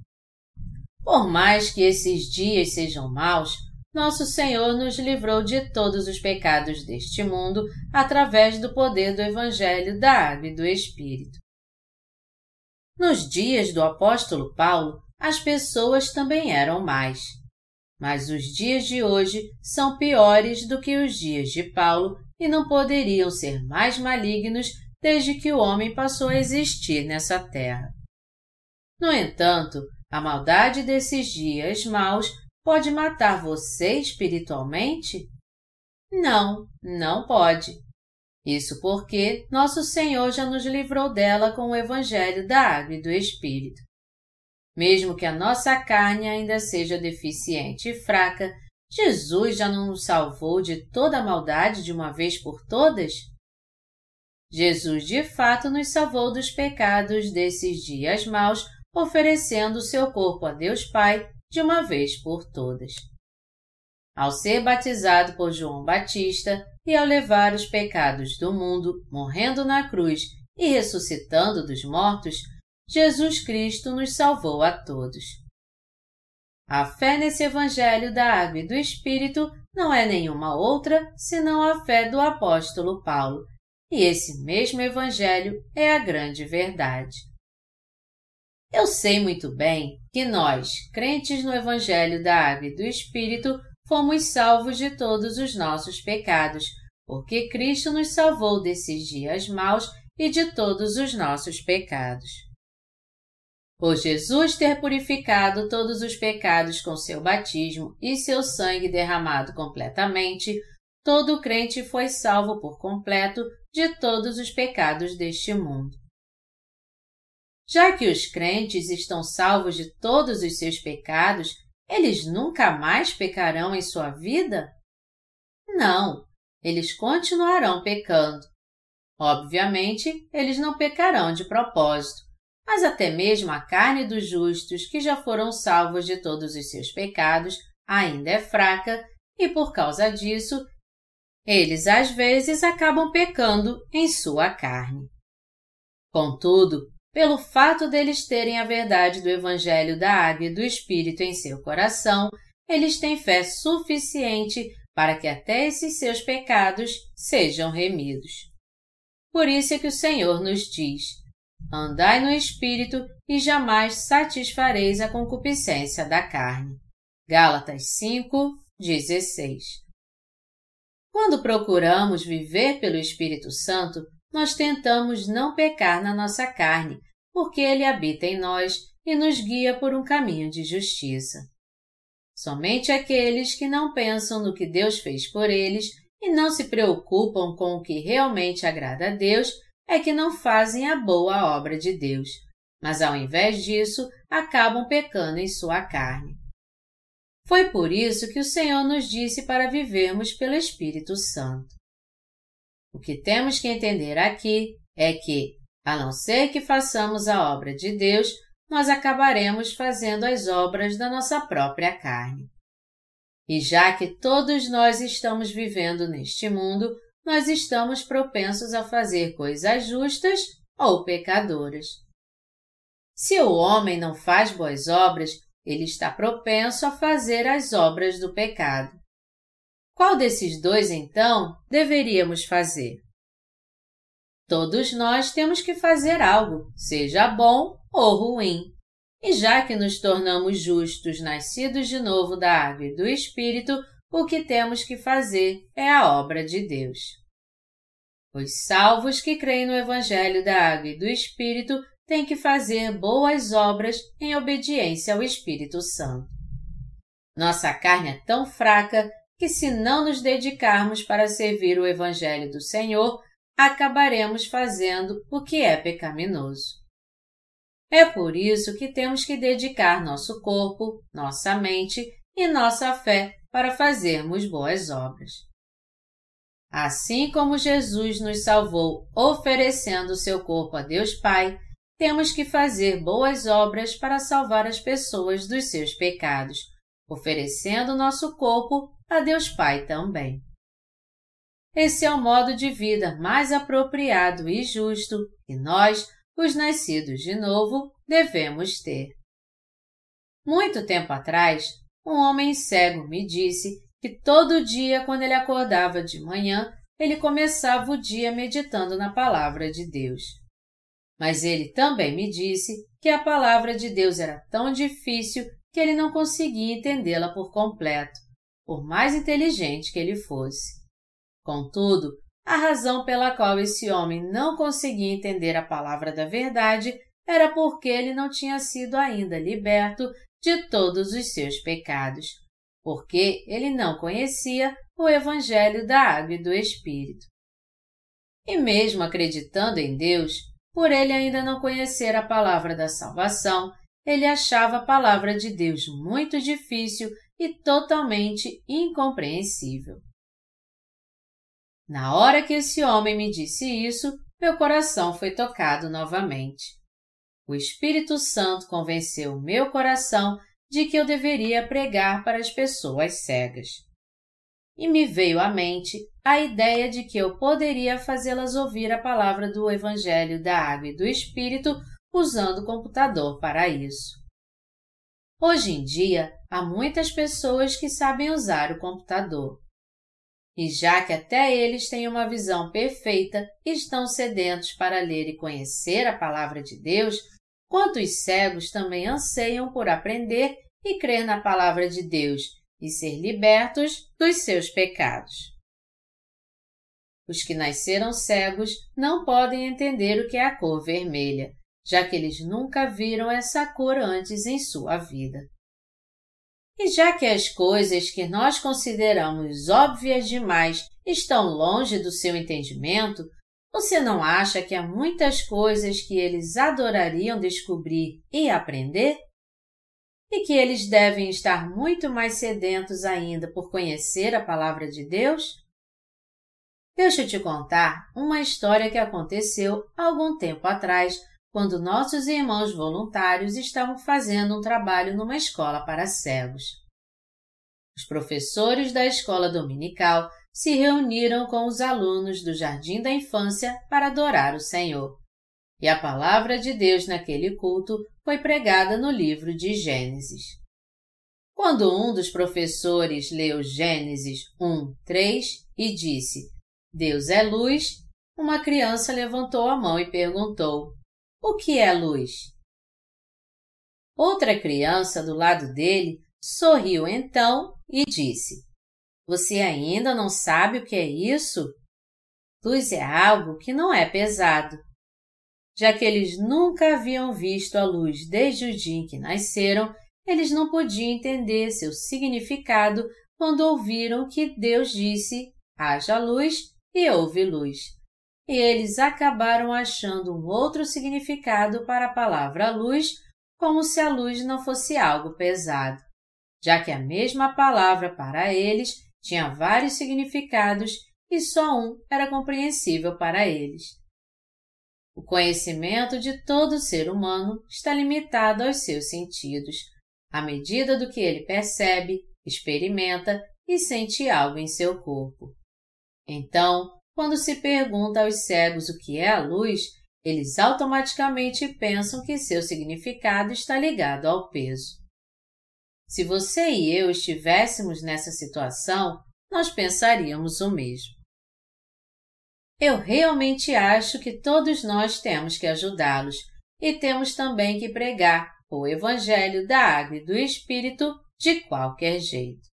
Por mais que esses dias sejam maus, nosso Senhor nos livrou de todos os pecados deste mundo através do poder do Evangelho da Água e do Espírito. Nos dias do apóstolo Paulo, as pessoas também eram mais. Mas os dias de hoje são piores do que os dias de Paulo e não poderiam ser mais malignos desde que o homem passou a existir nessa terra. No entanto, a maldade desses dias maus pode matar você espiritualmente? Não, não pode. Isso porque nosso Senhor já nos livrou dela com o Evangelho da Água e do Espírito. Mesmo que a nossa carne ainda seja deficiente e fraca, Jesus já não nos salvou de toda a maldade de uma vez por todas? Jesus de fato nos salvou dos pecados desses dias maus, oferecendo seu corpo a Deus Pai de uma vez por todas. Ao ser batizado por João Batista e ao levar os pecados do mundo, morrendo na cruz e ressuscitando dos mortos, Jesus Cristo nos salvou a todos. A fé nesse Evangelho da Água e do Espírito não é nenhuma outra senão a fé do apóstolo Paulo, e esse mesmo Evangelho é a grande verdade. Eu sei muito bem que nós, crentes no Evangelho da Água e do Espírito, fomos salvos de todos os nossos pecados, porque Cristo nos salvou desses dias maus e de todos os nossos pecados. Por Jesus ter purificado todos os pecados com seu batismo e seu sangue derramado completamente, todo crente foi salvo por completo de todos os pecados deste mundo. Já que os crentes estão salvos de todos os seus pecados, eles nunca mais pecarão em sua vida? Não, eles continuarão pecando. Obviamente, eles não pecarão de propósito, mas até mesmo a carne dos justos que já foram salvos de todos os seus pecados ainda é fraca e por causa disso, eles às vezes acabam pecando em sua carne. Contudo, pelo fato deles terem a verdade do Evangelho da Água e do Espírito em seu coração, eles têm fé suficiente para que até esses seus pecados sejam remidos. Por isso é que o Senhor nos diz: Andai no Espírito e jamais satisfareis a concupiscência da carne. Gálatas 5, 16. Quando procuramos viver pelo Espírito Santo, nós tentamos não pecar na nossa carne, porque ele habita em nós e nos guia por um caminho de justiça. Somente aqueles que não pensam no que Deus fez por eles e não se preocupam com o que realmente agrada a Deus é que não fazem a boa obra de Deus, mas ao invés disso acabam pecando em sua carne. Foi por isso que o Senhor nos disse para vivermos pelo Espírito Santo. O que temos que entender aqui é que, a não ser que façamos a obra de Deus, nós acabaremos fazendo as obras da nossa própria carne. E já que todos nós estamos vivendo neste mundo, nós estamos propensos a fazer coisas justas ou pecadoras. Se o homem não faz boas obras, ele está propenso a fazer as obras do pecado. Qual desses dois, então, deveríamos fazer? Todos nós temos que fazer algo, seja bom ou ruim. E já que nos tornamos justos, nascidos de novo da água e do Espírito, o que temos que fazer é a obra de Deus. Os salvos que creem no Evangelho da Água e do Espírito têm que fazer boas obras em obediência ao Espírito Santo. Nossa carne é tão fraca que se não nos dedicarmos para servir o Evangelho do Senhor, acabaremos fazendo o que é pecaminoso. É por isso que temos que dedicar nosso corpo, nossa mente e nossa fé para fazermos boas obras. Assim como Jesus nos salvou oferecendo seu corpo a Deus Pai, temos que fazer boas obras para salvar as pessoas dos seus pecados, oferecendo nosso corpo a Deus Pai também. Esse é o modo de vida mais apropriado e justo que nós, os nascidos de novo, devemos ter. Muito tempo atrás, um homem cego me disse que todo dia, quando ele acordava de manhã, ele começava o dia meditando na palavra de Deus. Mas ele também me disse que a palavra de Deus era tão difícil que ele não conseguia entendê-la por completo por mais inteligente que ele fosse. Contudo, a razão pela qual esse homem não conseguia entender a palavra da verdade era porque ele não tinha sido ainda liberto de todos os seus pecados, porque ele não conhecia o Evangelho da Água e do Espírito. E mesmo acreditando em Deus, por ele ainda não conhecer a palavra da salvação, ele achava a palavra de Deus muito difícil e totalmente incompreensível. Na hora que esse homem me disse isso, meu coração foi tocado novamente. O Espírito Santo convenceu meu coração de que eu deveria pregar para as pessoas cegas. E me veio à mente a ideia de que eu poderia fazê-las ouvir a palavra do Evangelho da Água e do Espírito usando o computador para isso. Hoje em dia, há muitas pessoas que sabem usar o computador. E já que até eles têm uma visão perfeita e estão sedentos para ler e conhecer a palavra de Deus, quantos cegos também anseiam por aprender e crer na palavra de Deus e ser libertos dos seus pecados. Os que nasceram cegos não podem entender o que é a cor vermelha, já que eles nunca viram essa cor antes em sua vida. E já que as coisas que nós consideramos óbvias demais estão longe do seu entendimento, você não acha que há muitas coisas que eles adorariam descobrir e aprender? E que eles devem estar muito mais sedentos ainda por conhecer a Palavra de Deus? Deixa eu te contar uma história que aconteceu algum tempo atrás quando nossos irmãos voluntários estavam fazendo um trabalho numa escola para cegos. Os professores da escola dominical se reuniram com os alunos do Jardim da Infância para adorar o Senhor. E a palavra de Deus naquele culto foi pregada no livro de Gênesis. Quando um dos professores leu Gênesis 1, 3 e disse: Deus é luz, uma criança levantou a mão e perguntou: o que é luz? Outra criança do lado dele sorriu então e disse: Você ainda não sabe o que é isso? Luz é algo que não é pesado. Já que eles nunca haviam visto a luz desde o dia em que nasceram, eles não podiam entender seu significado quando ouviram que Deus disse: haja luz e houve luz e eles acabaram achando um outro significado para a palavra luz, como se a luz não fosse algo pesado, já que a mesma palavra para eles tinha vários significados e só um era compreensível para eles. O conhecimento de todo ser humano está limitado aos seus sentidos, à medida do que ele percebe, experimenta e sente algo em seu corpo. Então, quando se pergunta aos cegos o que é a luz, eles automaticamente pensam que seu significado está ligado ao peso. Se você e eu estivéssemos nessa situação, nós pensaríamos o mesmo. Eu realmente acho que todos nós temos que ajudá-los e temos também que pregar o Evangelho da Água e do Espírito de qualquer jeito.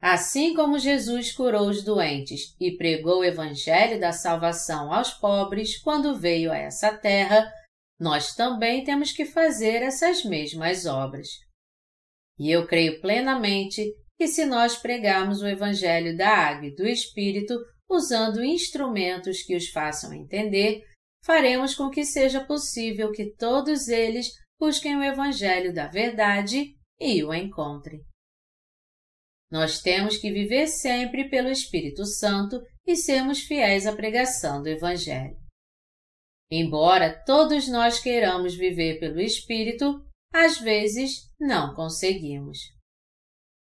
Assim como Jesus curou os doentes e pregou o Evangelho da salvação aos pobres quando veio a essa terra, nós também temos que fazer essas mesmas obras. E eu creio plenamente que se nós pregarmos o Evangelho da Água e do Espírito usando instrumentos que os façam entender, faremos com que seja possível que todos eles busquem o Evangelho da verdade e o encontrem. Nós temos que viver sempre pelo Espírito Santo e sermos fiéis à pregação do Evangelho. Embora todos nós queiramos viver pelo Espírito, às vezes não conseguimos.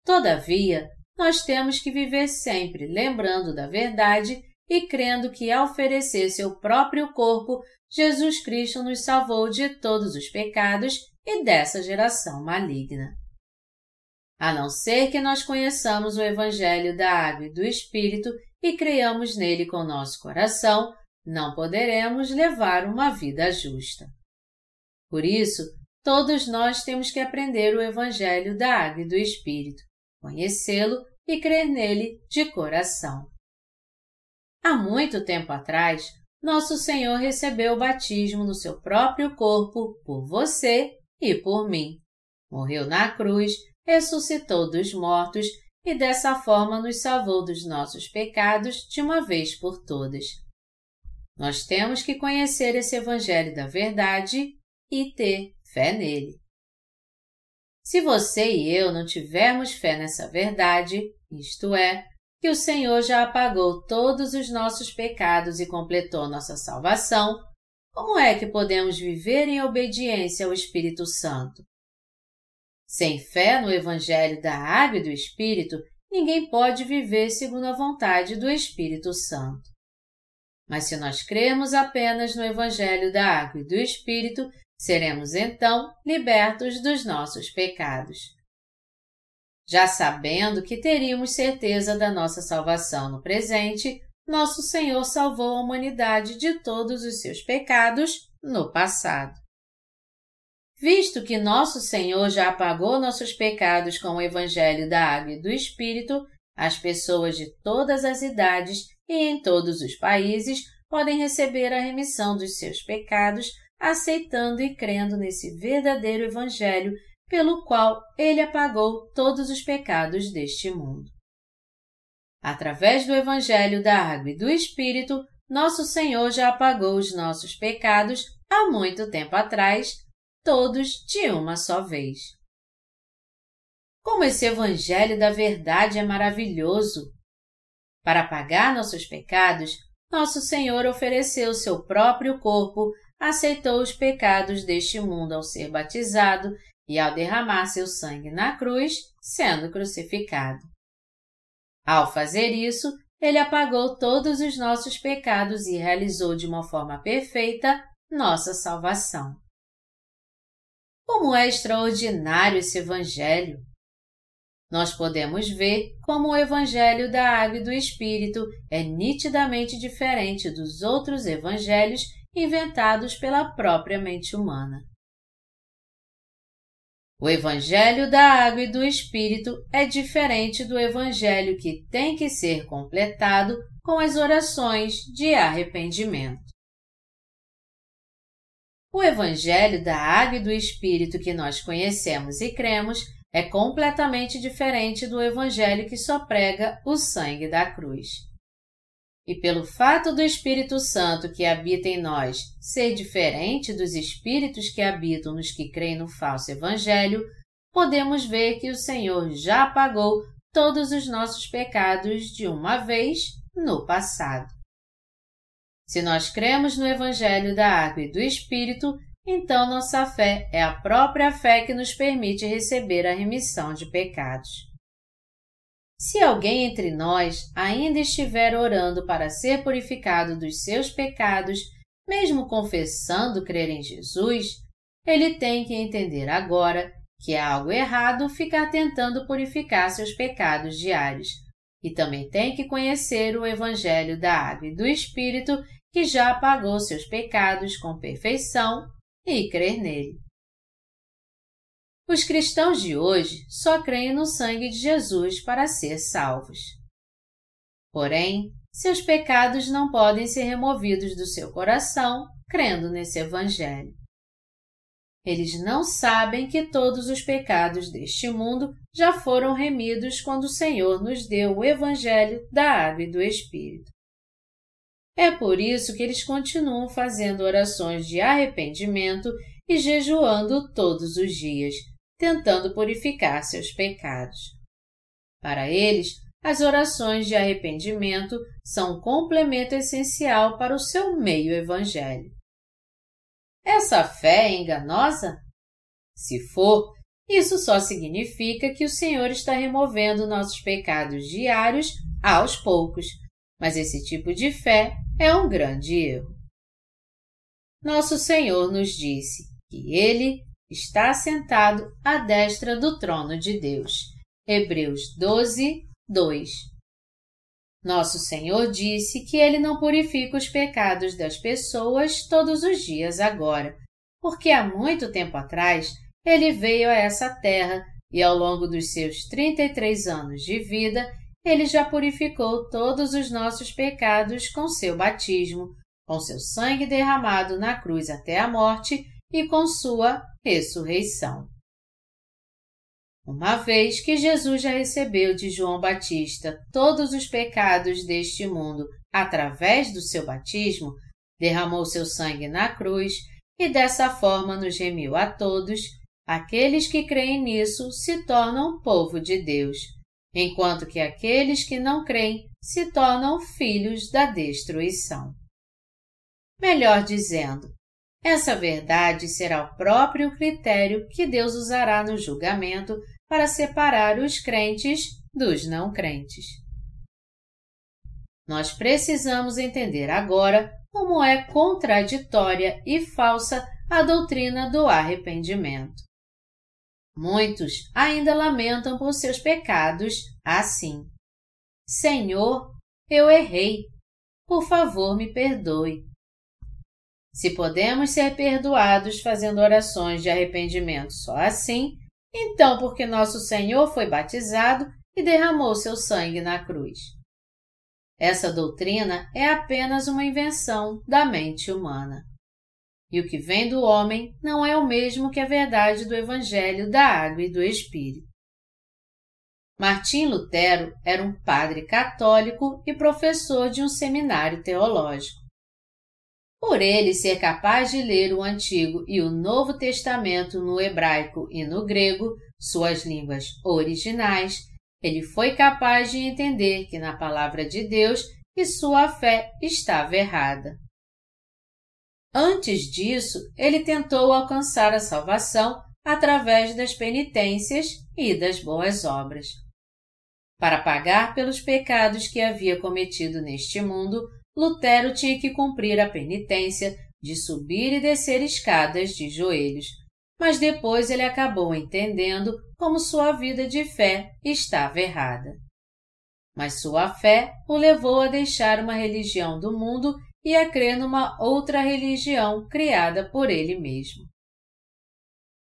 Todavia, nós temos que viver sempre lembrando da verdade e crendo que, ao oferecer seu próprio corpo, Jesus Cristo nos salvou de todos os pecados e dessa geração maligna. A não ser que nós conheçamos o Evangelho da Água e do Espírito e creiamos nele com nosso coração, não poderemos levar uma vida justa. Por isso, todos nós temos que aprender o Evangelho da Água e do Espírito, conhecê-lo e crer nele de coração. há muito tempo atrás, nosso Senhor recebeu o batismo no seu próprio corpo por você e por mim. Morreu na cruz, ressuscitou dos mortos e dessa forma nos salvou dos nossos pecados de uma vez por todas. Nós temos que conhecer esse Evangelho da Verdade e ter fé nele. Se você e eu não tivermos fé nessa verdade, isto é, que o Senhor já apagou todos os nossos pecados e completou nossa salvação, como é que podemos viver em obediência ao Espírito Santo? Sem fé no Evangelho da Água e do Espírito, ninguém pode viver segundo a vontade do Espírito Santo. Mas se nós cremos apenas no Evangelho da Água e do Espírito, seremos então libertos dos nossos pecados. Já sabendo que teríamos certeza da nossa salvação no presente, nosso Senhor salvou a humanidade de todos os seus pecados no passado. Visto que nosso Senhor já apagou nossos pecados com o Evangelho da Água e do Espírito, as pessoas de todas as idades e em todos os países podem receber a remissão dos seus pecados aceitando e crendo nesse verdadeiro Evangelho pelo qual ele apagou todos os pecados deste mundo. Através do Evangelho da Água e do Espírito, nosso Senhor já apagou os nossos pecados há muito tempo atrás todos de uma só vez. Como esse Evangelho da Verdade é maravilhoso! Para pagar nossos pecados, nosso Senhor ofereceu seu próprio corpo, aceitou os pecados deste mundo ao ser batizado e ao derramar seu sangue na cruz, sendo crucificado. Ao fazer isso, ele apagou todos os nossos pecados e realizou de uma forma perfeita nossa salvação. Como é extraordinário esse Evangelho! Nós podemos ver como o Evangelho da Água e do Espírito é nitidamente diferente dos outros evangelhos inventados pela própria mente humana. O Evangelho da Água e do Espírito é diferente do Evangelho que tem que ser completado com as orações de arrependimento. O Evangelho da Água e do Espírito que nós conhecemos e cremos é completamente diferente do Evangelho que só prega o sangue da cruz. E pelo fato do Espírito Santo que habita em nós ser diferente dos espíritos que habitam nos que creem no falso Evangelho, podemos ver que o Senhor já apagou todos os nossos pecados de uma vez no passado. Se nós cremos no Evangelho da Água e do Espírito, então nossa fé é a própria fé que nos permite receber a remissão de pecados. Se alguém entre nós ainda estiver orando para ser purificado dos seus pecados, mesmo confessando crer em Jesus, ele tem que entender agora que é algo errado ficar tentando purificar seus pecados diários, e também tem que conhecer o Evangelho da Água e do Espírito que já apagou seus pecados com perfeição e crer nele. Os cristãos de hoje só creem no sangue de Jesus para ser salvos. Porém, seus pecados não podem ser removidos do seu coração crendo nesse Evangelho. Eles não sabem que todos os pecados deste mundo já foram remidos quando o Senhor nos deu o Evangelho da Água e do Espírito. É por isso que eles continuam fazendo orações de arrependimento e jejuando todos os dias, tentando purificar seus pecados. Para eles, as orações de arrependimento são um complemento essencial para o seu meio evangélico. Essa fé é enganosa? Se for, isso só significa que o Senhor está removendo nossos pecados diários aos poucos, mas esse tipo de fé é um grande erro. Nosso Senhor nos disse que Ele está sentado à destra do trono de Deus. Hebreus 12, 2. Nosso Senhor disse que Ele não purifica os pecados das pessoas todos os dias agora, porque há muito tempo atrás Ele veio a essa terra e ao longo dos seus 33 anos de vida ele já purificou todos os nossos pecados com seu batismo, com seu sangue derramado na cruz até a morte e com sua ressurreição. Uma vez que Jesus já recebeu de João Batista todos os pecados deste mundo através do seu batismo, derramou seu sangue na cruz e dessa forma nos remiu a todos, aqueles que creem nisso se tornam povo de Deus, enquanto que aqueles que não creem se tornam filhos da destruição. Melhor dizendo, essa verdade será o próprio critério que Deus usará no julgamento para separar os crentes dos não crentes. Nós precisamos entender agora como é contraditória e falsa a doutrina do arrependimento. Muitos ainda lamentam por seus pecados assim: Senhor, eu errei. Por favor, me perdoe. Se podemos ser perdoados fazendo orações de arrependimento só assim, então porque nosso Senhor foi batizado e derramou seu sangue na cruz. Essa doutrina é apenas uma invenção da mente humana. E o que vem do homem não é o mesmo que a verdade do Evangelho da Água e do Espírito. Martim Lutero era um padre católico e professor de um seminário teológico. Por ele ser capaz de ler o Antigo e o Novo Testamento no hebraico e no grego, suas línguas originais, ele foi capaz de entender que na palavra de Deus que sua fé estava errada. Antes disso, ele tentou alcançar a salvação através das penitências e das boas obras. Para pagar pelos pecados que havia cometido neste mundo, Lutero tinha que cumprir a penitência de subir e descer escadas de joelhos, mas depois ele acabou entendendo como sua vida de fé estava errada. Mas sua fé o levou a deixar uma religião do mundo e a crer numa outra religião criada por ele mesmo.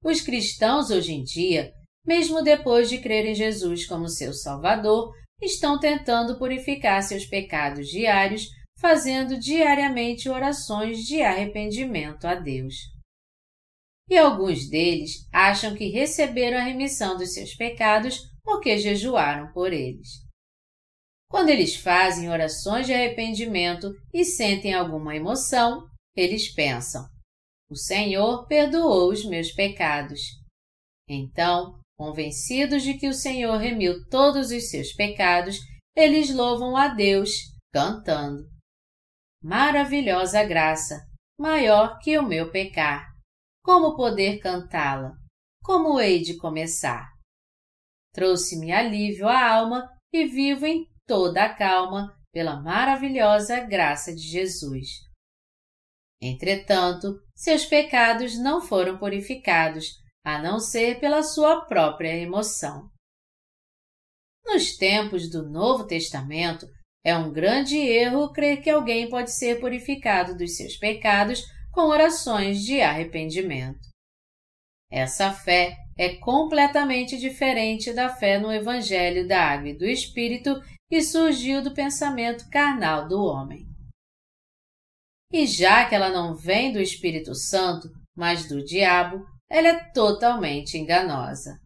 Os cristãos hoje em dia, mesmo depois de crer em Jesus como seu Salvador, estão tentando purificar seus pecados diários fazendo diariamente orações de arrependimento a Deus. E alguns deles acham que receberam a remissão dos seus pecados porque jejuaram por eles. Quando eles fazem orações de arrependimento e sentem alguma emoção, eles pensam: O Senhor perdoou os meus pecados. Então, convencidos de que o Senhor remiu todos os seus pecados, eles louvam a Deus, cantando: maravilhosa graça, maior que o meu pecar. Como poder cantá-la? Como hei de começar? Trouxe-me alívio à alma e vivo em toda a calma pela maravilhosa graça de Jesus. Entretanto, seus pecados não foram purificados, a não ser pela sua própria emoção. Nos tempos do Novo Testamento, é um grande erro crer que alguém pode ser purificado dos seus pecados com orações de arrependimento. Essa fé é completamente diferente da fé no Evangelho da Água e do Espírito que surgiu do pensamento carnal do homem. E já que ela não vem do Espírito Santo, mas do diabo, ela é totalmente enganosa.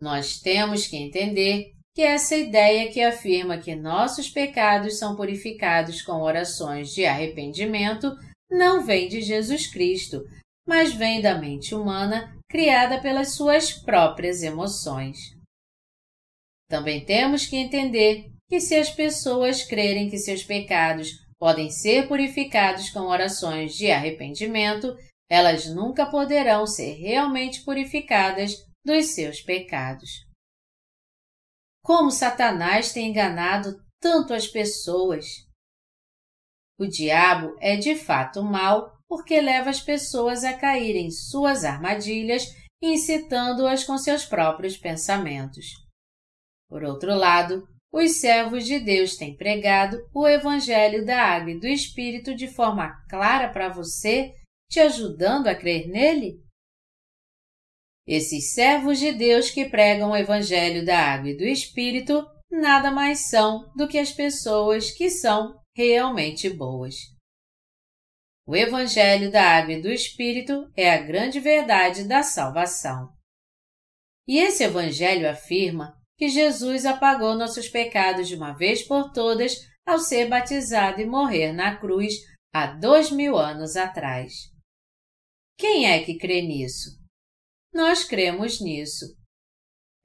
Nós temos que entender que essa ideia que afirma que nossos pecados são purificados com orações de arrependimento não vem de Jesus Cristo, mas vem da mente humana criada pelas suas próprias emoções. Também temos que entender que se as pessoas crerem que seus pecados podem ser purificados com orações de arrependimento, elas nunca poderão ser realmente purificadas dos seus pecados. Como Satanás tem enganado tanto as pessoas. O diabo é de fato mau porque leva as pessoas a caírem em suas armadilhas, incitando-as com seus próprios pensamentos. Por outro lado, os servos de Deus têm pregado o Evangelho da Água e do Espírito de forma clara para você, te ajudando a crer nele? Esses servos de Deus que pregam o Evangelho da Água e do Espírito nada mais são do que as pessoas que são realmente boas. O Evangelho da Água e do Espírito é a grande verdade da salvação. E esse Evangelho afirma que Jesus apagou nossos pecados de uma vez por todas ao ser batizado e morrer na cruz há dois mil anos atrás. Quem é que crê nisso? Nós cremos nisso.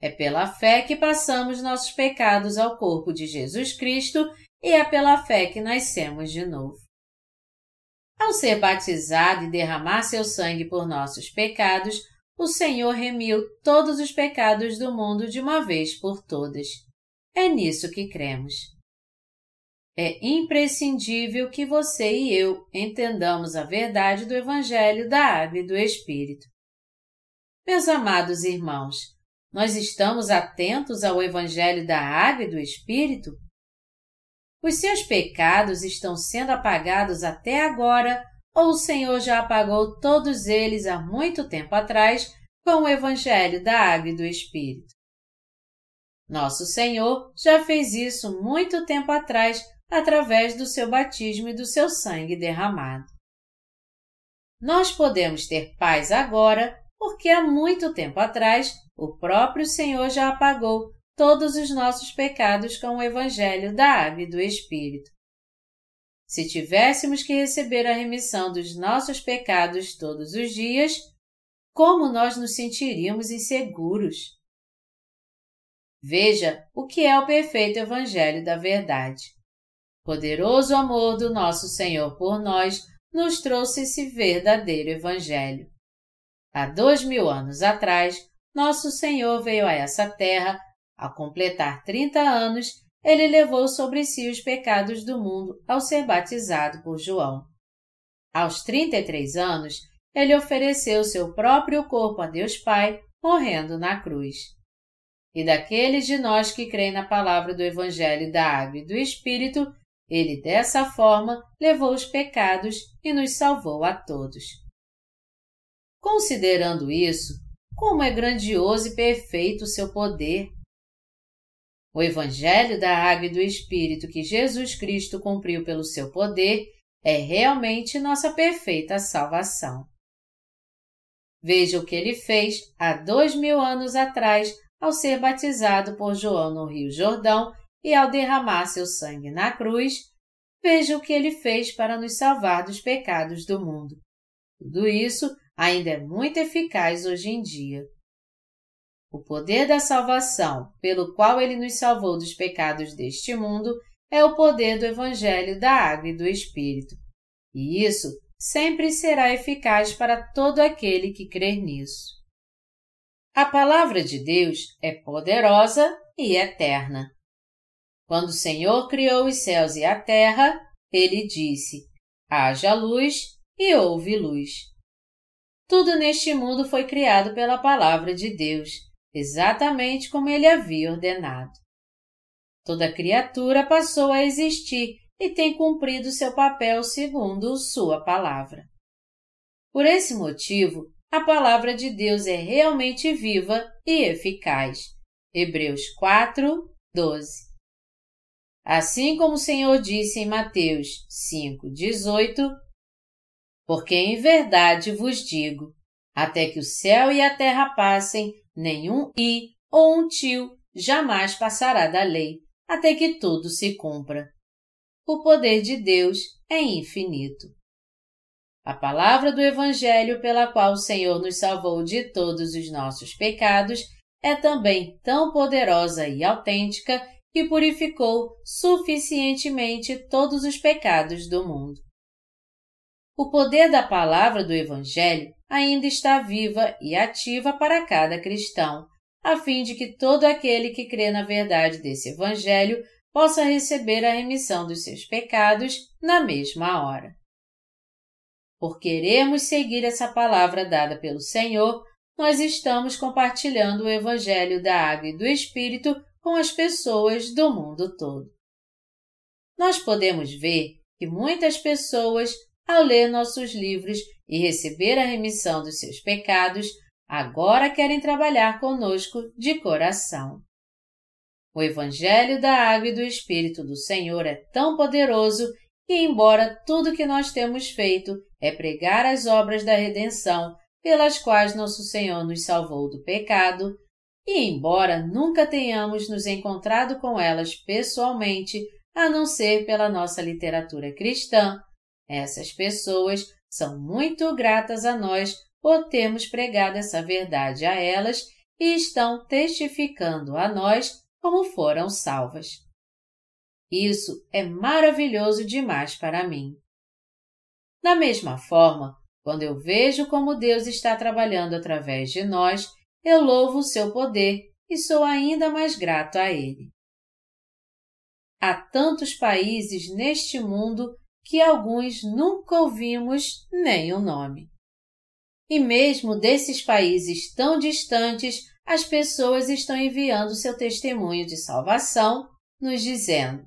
É pela fé que passamos nossos pecados ao corpo de Jesus Cristo e é pela fé que nascemos de novo. Ao ser batizado e derramar seu sangue por nossos pecados, o Senhor remiu todos os pecados do mundo de uma vez por todas. É nisso que cremos. É imprescindível que você e eu entendamos a verdade do Evangelho da Água e do Espírito. Meus amados irmãos, nós estamos atentos ao Evangelho da Água e do Espírito? Os seus pecados estão sendo apagados até agora ou o Senhor já apagou todos eles há muito tempo atrás com o Evangelho da Água e do Espírito? Nosso Senhor já fez isso muito tempo atrás através do seu batismo e do seu sangue derramado. Nós podemos ter paz agora porque há muito tempo atrás o próprio Senhor já apagou todos os nossos pecados com o Evangelho da Água e do Espírito. Se tivéssemos que receber a remissão dos nossos pecados todos os dias, como nós nos sentiríamos inseguros? Veja o que é o perfeito Evangelho da Verdade poderoso amor do nosso Senhor por nós nos trouxe esse verdadeiro Evangelho. Há dois mil anos atrás, nosso Senhor veio a essa terra, ao completar trinta anos, ele levou sobre si os pecados do mundo ao ser batizado por João. Aos trinta e três anos, ele ofereceu seu próprio corpo a Deus Pai, morrendo na cruz. E daqueles de nós que creem na palavra do Evangelho da Água e do Espírito, ele dessa forma levou os pecados e nos salvou a todos. Considerando isso, como é grandioso e perfeito o seu poder! O Evangelho da Água e do Espírito que Jesus Cristo cumpriu pelo seu poder é realmente nossa perfeita salvação. Veja o que ele fez há dois mil anos atrás ao ser batizado por João no Rio Jordão e ao derramar seu sangue na cruz, veja o que ele fez para nos salvar dos pecados do mundo. Tudo isso ainda é muito eficaz hoje em dia. O poder da salvação, pelo qual ele nos salvou dos pecados deste mundo, é o poder do Evangelho da Água e do Espírito. E isso sempre será eficaz para todo aquele que crer nisso. A palavra de Deus é poderosa e eterna. Quando o Senhor criou os céus e a terra, ele disse: haja luz e houve luz. Tudo neste mundo foi criado pela palavra de Deus, exatamente como ele havia ordenado. Toda criatura passou a existir e tem cumprido seu papel segundo sua palavra. Por esse motivo, a palavra de Deus é realmente viva e eficaz. Hebreus 4, 12. Assim como o Senhor disse em Mateus 5:18, Porque em verdade vos digo, até que o céu e a terra passem, nenhum i ou um tio jamais passará da lei, até que tudo se cumpra. O poder de Deus é infinito. A palavra do Evangelho pela qual o Senhor nos salvou de todos os nossos pecados é também tão poderosa e autêntica que purificou suficientemente todos os pecados do mundo. O poder da palavra do Evangelho ainda está viva e ativa para cada cristão, a fim de que todo aquele que crê na verdade desse Evangelho possa receber a remissão dos seus pecados na mesma hora. Por queremos seguir essa palavra dada pelo Senhor, nós estamos compartilhando o Evangelho da Água e do Espírito com as pessoas do mundo todo. Nós podemos ver que muitas pessoas, ao ler nossos livros e receber a remissão dos seus pecados, agora querem trabalhar conosco de coração. O Evangelho da Água e do Espírito do Senhor é tão poderoso que, embora tudo que nós temos feito é pregar as obras da redenção pelas quais nosso Senhor nos salvou do pecado, e embora nunca tenhamos nos encontrado com elas pessoalmente, a não ser pela nossa literatura cristã, essas pessoas são muito gratas a nós por termos pregado essa verdade a elas e estão testificando a nós como foram salvas. Isso é maravilhoso demais para mim. Da mesma forma, quando eu vejo como Deus está trabalhando através de nós, eu louvo o seu poder e sou ainda mais grato a ele. Há tantos países neste mundo que alguns nunca ouvimos nem o nome. E mesmo desses países tão distantes, as pessoas estão enviando seu testemunho de salvação, nos dizendo: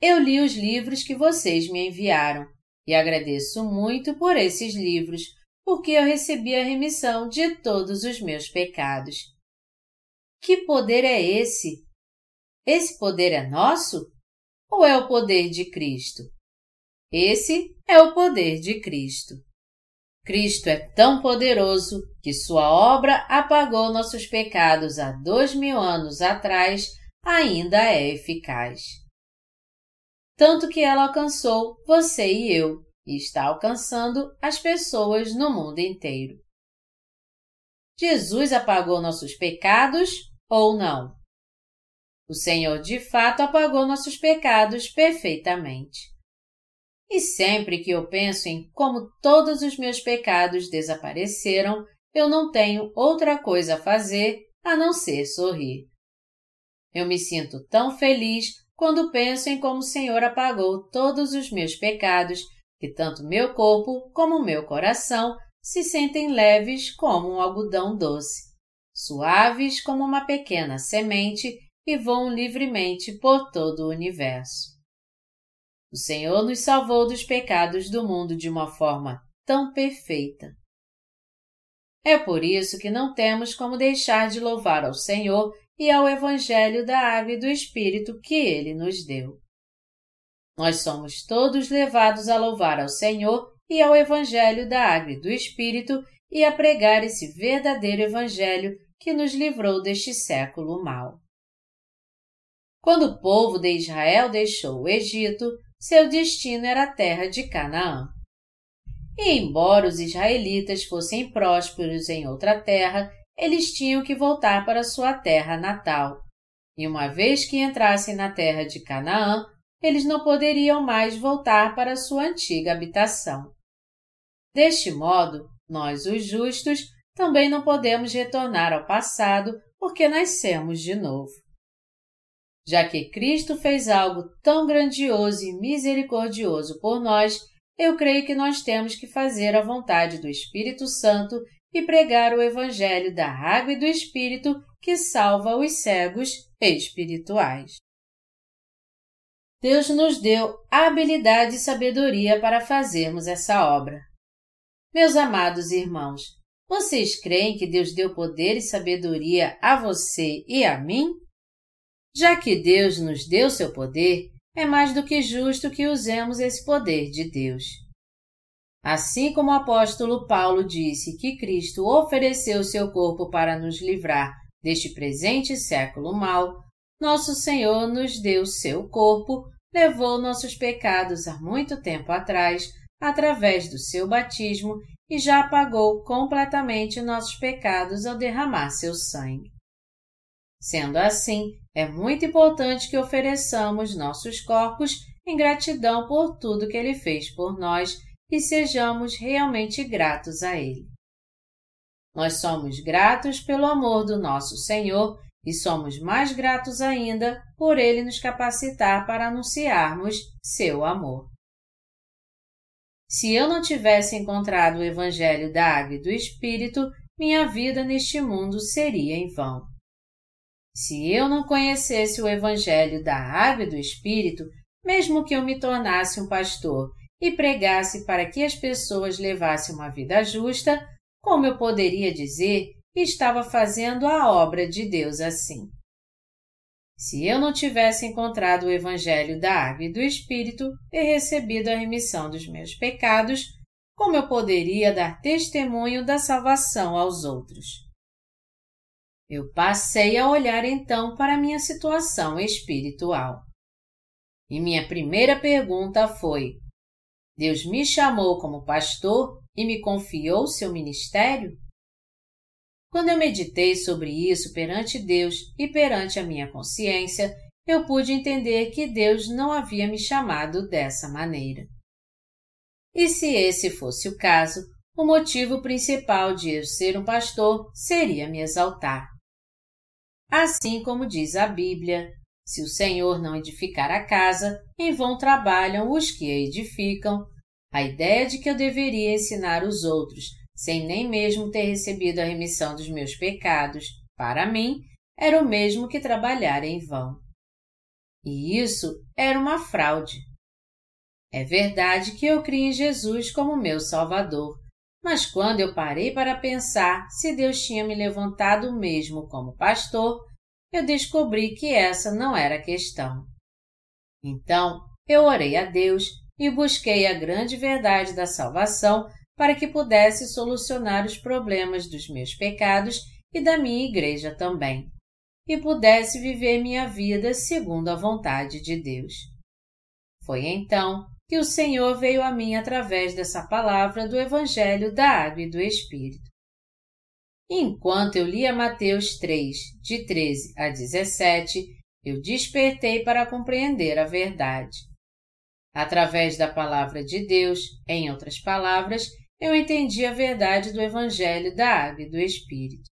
Eu li os livros que vocês me enviaram e agradeço muito por esses livros, porque eu recebi a remissão de todos os meus pecados. Que poder é esse? Esse poder é nosso? Ou é o poder de Cristo? Esse é o poder de Cristo. Cristo é tão poderoso que sua obra apagou nossos pecados há dois mil anos atrás, ainda é eficaz. Tanto que ela alcançou você e eu, e está alcançando as pessoas no mundo inteiro. Jesus apagou nossos pecados ou não? O Senhor de fato apagou nossos pecados perfeitamente. E sempre que eu penso em como todos os meus pecados desapareceram, eu não tenho outra coisa a fazer a não ser sorrir. Eu me sinto tão feliz quando penso em como o Senhor apagou todos os meus pecados que tanto meu corpo como meu coração se sentem leves como um algodão doce, suaves como uma pequena semente e voam livremente por todo o universo. O Senhor nos salvou dos pecados do mundo de uma forma tão perfeita. É por isso que não temos como deixar de louvar ao Senhor e ao Evangelho da Água e do Espírito que Ele nos deu. Nós somos todos levados a louvar ao Senhor e ao Evangelho da Água e do Espírito e a pregar esse verdadeiro Evangelho que nos livrou deste século mau. Quando o povo de Israel deixou o Egito, seu destino era a terra de Canaã. E embora os israelitas fossem prósperos em outra terra, eles tinham que voltar para sua terra natal. E uma vez que entrassem na terra de Canaã, eles não poderiam mais voltar para sua antiga habitação. Deste modo, nós, os justos, também não podemos retornar ao passado porque nascemos de novo. Já que Cristo fez algo tão grandioso e misericordioso por nós, eu creio que nós temos que fazer a vontade do Espírito Santo e pregar o Evangelho da água e do Espírito que salva os cegos espirituais. Deus nos deu habilidade e sabedoria para fazermos essa obra. Meus amados irmãos, vocês creem que Deus deu poder e sabedoria a você e a mim? Já que Deus nos deu seu poder, é mais do que justo que usemos esse poder de Deus. Assim como o apóstolo Paulo disse que Cristo ofereceu seu corpo para nos livrar deste presente século mau, nosso Senhor nos deu seu corpo, levou nossos pecados há muito tempo atrás, através do seu batismo, e já apagou completamente nossos pecados ao derramar seu sangue. Sendo assim, é muito importante que ofereçamos nossos corpos em gratidão por tudo que Ele fez por nós e sejamos realmente gratos a Ele. Nós somos gratos pelo amor do nosso Senhor e somos mais gratos ainda por Ele nos capacitar para anunciarmos seu amor. Se eu não tivesse encontrado o Evangelho da Água e do Espírito, minha vida neste mundo seria em vão. Se eu não conhecesse o Evangelho da Água e do Espírito, mesmo que eu me tornasse um pastor e pregasse para que as pessoas levassem uma vida justa, como eu poderia dizer que estava fazendo a obra de Deus assim? Se eu não tivesse encontrado o Evangelho da Água e do Espírito e recebido a remissão dos meus pecados, como eu poderia dar testemunho da salvação aos outros? Eu passei a olhar então para a minha situação espiritual. E minha primeira pergunta foi: Deus me chamou como pastor e me confiou seu ministério? Quando eu meditei sobre isso perante Deus e perante a minha consciência, eu pude entender que Deus não havia me chamado dessa maneira. E se esse fosse o caso, o motivo principal de eu ser um pastor seria me exaltar. Assim como diz a Bíblia, se o Senhor não edificar a casa, em vão trabalham os que a edificam. A ideia de que eu deveria ensinar os outros, sem nem mesmo ter recebido a remissão dos meus pecados, para mim, era o mesmo que trabalhar em vão. E isso era uma fraude. É verdade que eu criei em Jesus como meu Salvador, mas quando eu parei para pensar se Deus tinha me levantado mesmo como pastor, eu descobri que essa não era a questão. Então, eu orei a Deus e busquei a grande verdade da salvação para que pudesse solucionar os problemas dos meus pecados e da minha igreja também, e pudesse viver minha vida segundo a vontade de Deus. Foi então que o Senhor veio a mim através dessa palavra do Evangelho da Água e do Espírito. Enquanto eu lia Mateus 3, de 13 a 17, eu despertei para compreender a verdade. Através da palavra de Deus, em outras palavras, eu entendi a verdade do Evangelho da Água e do Espírito.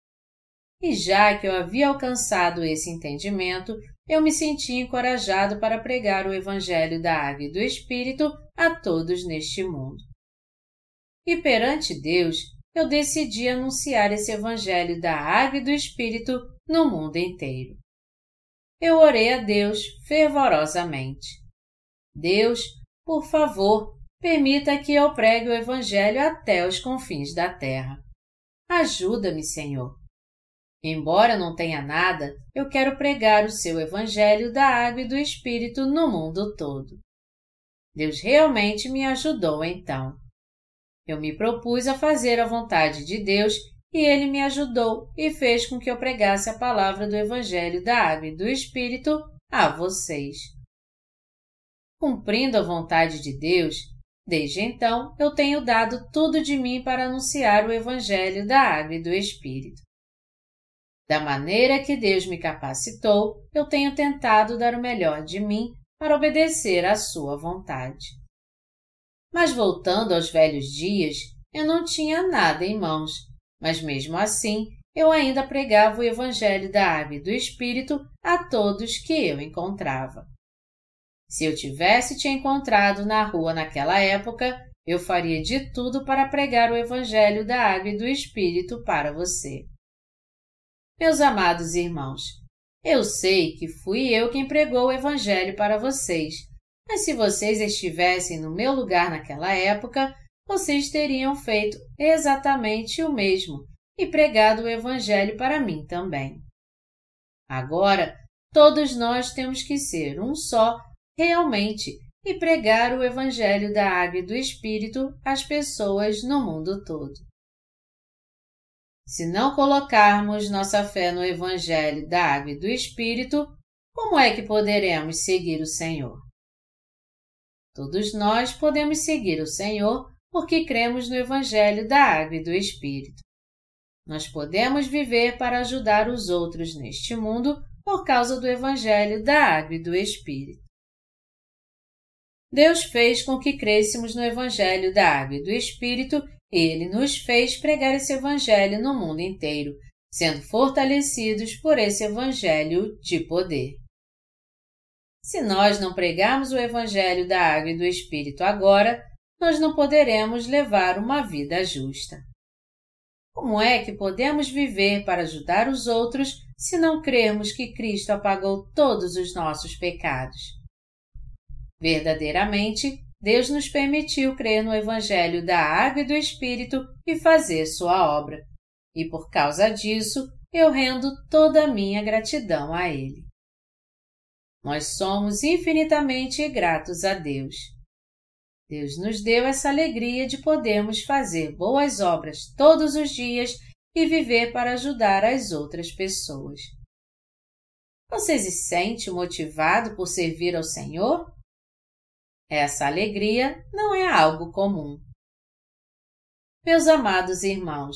E já que eu havia alcançado esse entendimento, eu me senti encorajado para pregar o Evangelho da Água e do Espírito a todos neste mundo. E perante Deus, eu decidi anunciar esse Evangelho da Água e do Espírito no mundo inteiro. Eu orei a Deus fervorosamente. Deus, por favor, permita que eu pregue o Evangelho até os confins da terra. Ajuda-me, Senhor. Embora não tenha nada, eu quero pregar o seu Evangelho da água e do Espírito no mundo todo. Deus realmente me ajudou então. Eu me propus a fazer a vontade de Deus e ele me ajudou e fez com que eu pregasse a palavra do Evangelho da água e do Espírito a vocês. Cumprindo a vontade de Deus, desde então eu tenho dado tudo de mim para anunciar o Evangelho da água e do Espírito. Da maneira que Deus me capacitou, eu tenho tentado dar o melhor de mim para obedecer à Sua vontade. Mas voltando aos velhos dias, eu não tinha nada em mãos, mas mesmo assim eu ainda pregava o Evangelho da Água e do Espírito a todos que eu encontrava. Se eu tivesse te encontrado na rua naquela época, eu faria de tudo para pregar o Evangelho da Água e do Espírito para você. Meus amados irmãos, eu sei que fui eu quem pregou o Evangelho para vocês, mas se vocês estivessem no meu lugar naquela época, vocês teriam feito exatamente o mesmo e pregado o Evangelho para mim também. Agora, todos nós temos que ser um só, realmente, e pregar o Evangelho da Água e do Espírito às pessoas no mundo todo. Se não colocarmos nossa fé no Evangelho da Água e do Espírito, como é que poderemos seguir o Senhor? Todos nós podemos seguir o Senhor porque cremos no Evangelho da Água e do Espírito. Nós podemos viver para ajudar os outros neste mundo por causa do Evangelho da Água e do Espírito. Deus fez com que crêssemos no Evangelho da Água e do Espírito ele nos fez pregar esse Evangelho no mundo inteiro, sendo fortalecidos por esse Evangelho de poder. Se nós não pregarmos o Evangelho da Água e do Espírito agora, nós não poderemos levar uma vida justa. Como é que podemos viver para ajudar os outros se não crermos que Cristo apagou todos os nossos pecados? Verdadeiramente, Deus nos permitiu crer no Evangelho da Água e do Espírito e fazer sua obra. E por causa disso, eu rendo toda a minha gratidão a Ele. Nós somos infinitamente gratos a Deus. Deus nos deu essa alegria de podermos fazer boas obras todos os dias e viver para ajudar as outras pessoas. Você se sente motivado por servir ao Senhor? Essa alegria não é algo comum. Meus amados irmãos,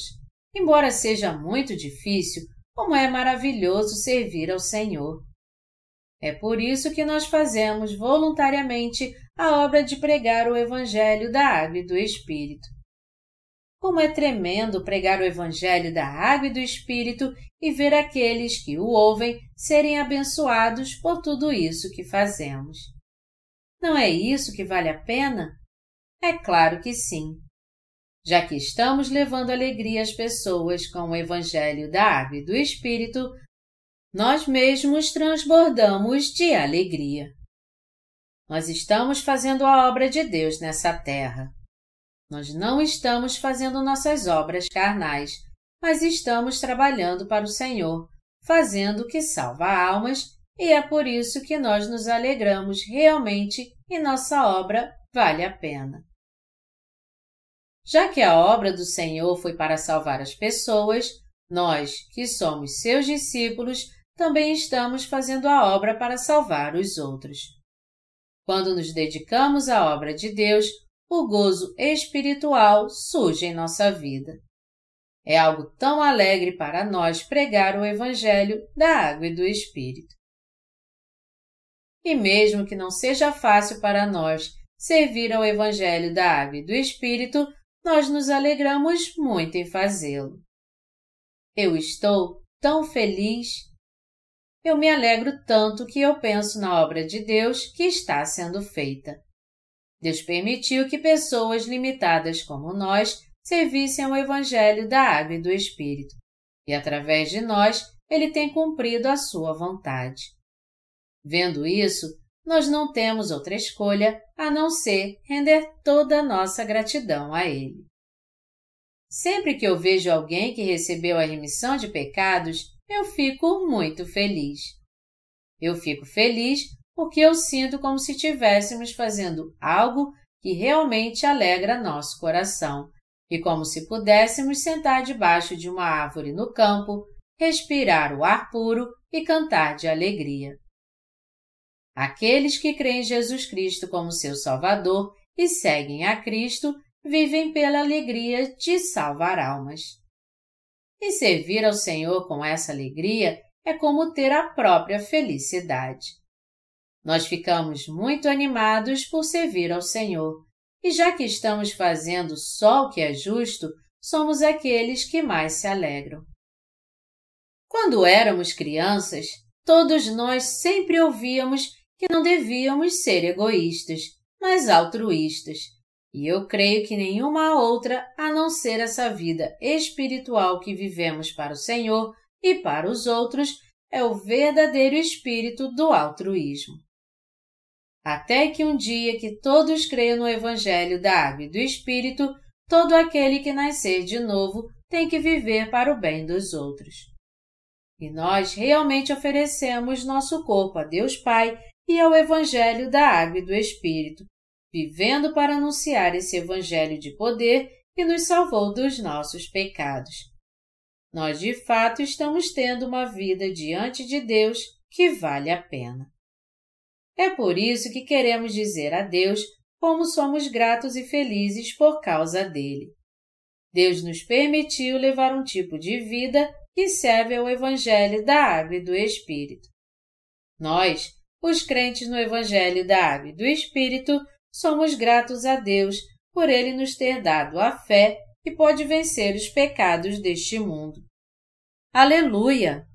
embora seja muito difícil, como é maravilhoso servir ao Senhor. É por isso que nós fazemos voluntariamente a obra de pregar o Evangelho da Água e do Espírito. Como é tremendo pregar o Evangelho da Água e do Espírito e ver aqueles que o ouvem serem abençoados por tudo isso que fazemos. Não é isso que vale a pena? É claro que sim. Já que estamos levando alegria às pessoas com o Evangelho da Água e do Espírito, nós mesmos transbordamos de alegria. Nós estamos fazendo a obra de Deus nessa terra. Nós não estamos fazendo nossas obras carnais, mas estamos trabalhando para o Senhor, fazendo o que salva almas, e é por isso que nós nos alegramos realmente e nossa obra vale a pena. Já que a obra do Senhor foi para salvar as pessoas, nós, que somos seus discípulos, também estamos fazendo a obra para salvar os outros. Quando nos dedicamos à obra de Deus, o gozo espiritual surge em nossa vida. É algo tão alegre para nós pregar o Evangelho da água e do Espírito. E mesmo que não seja fácil para nós servir ao Evangelho da água e do Espírito, nós nos alegramos muito em fazê-lo. Eu estou tão feliz. Eu me alegro tanto que eu penso na obra de Deus que está sendo feita. Deus permitiu que pessoas limitadas como nós servissem ao Evangelho da Água e do Espírito, e através de nós ele tem cumprido a sua vontade. Vendo isso, nós não temos outra escolha a não ser render toda a nossa gratidão a Ele. Sempre que eu vejo alguém que recebeu a remissão de pecados, eu fico muito feliz. Eu fico feliz porque eu sinto como se estivéssemos fazendo algo que realmente alegra nosso coração, e como se pudéssemos sentar debaixo de uma árvore no campo, respirar o ar puro e cantar de alegria. Aqueles que creem em Jesus Cristo como seu Salvador e seguem a Cristo vivem pela alegria de salvar almas. E servir ao Senhor com essa alegria é como ter a própria felicidade. Nós ficamos muito animados por servir ao Senhor, e já que estamos fazendo só o que é justo, somos aqueles que mais se alegram. Quando éramos crianças, todos nós sempre ouvíamos que não devíamos ser egoístas, mas altruístas. E eu creio que nenhuma outra, a não ser essa vida espiritual que vivemos para o Senhor e para os outros, é o verdadeiro espírito do altruísmo até que um dia que todos creiam no Evangelho da Água e do Espírito, todo aquele que nascer de novo tem que viver para o bem dos outros. E nós realmente oferecemos nosso corpo a Deus Pai e ao Evangelho da Água e do Espírito, vivendo para anunciar esse Evangelho de poder que nos salvou dos nossos pecados. Nós de fato estamos tendo uma vida diante de Deus que vale a pena. É por isso que queremos dizer a Deus como somos gratos e felizes por causa dele. Deus nos permitiu levar um tipo de vida que serve ao Evangelho da Água e do Espírito. Nós, os crentes no Evangelho da Água e do Espírito, somos gratos a Deus por ele nos ter dado a fé que pode vencer os pecados deste mundo. Aleluia!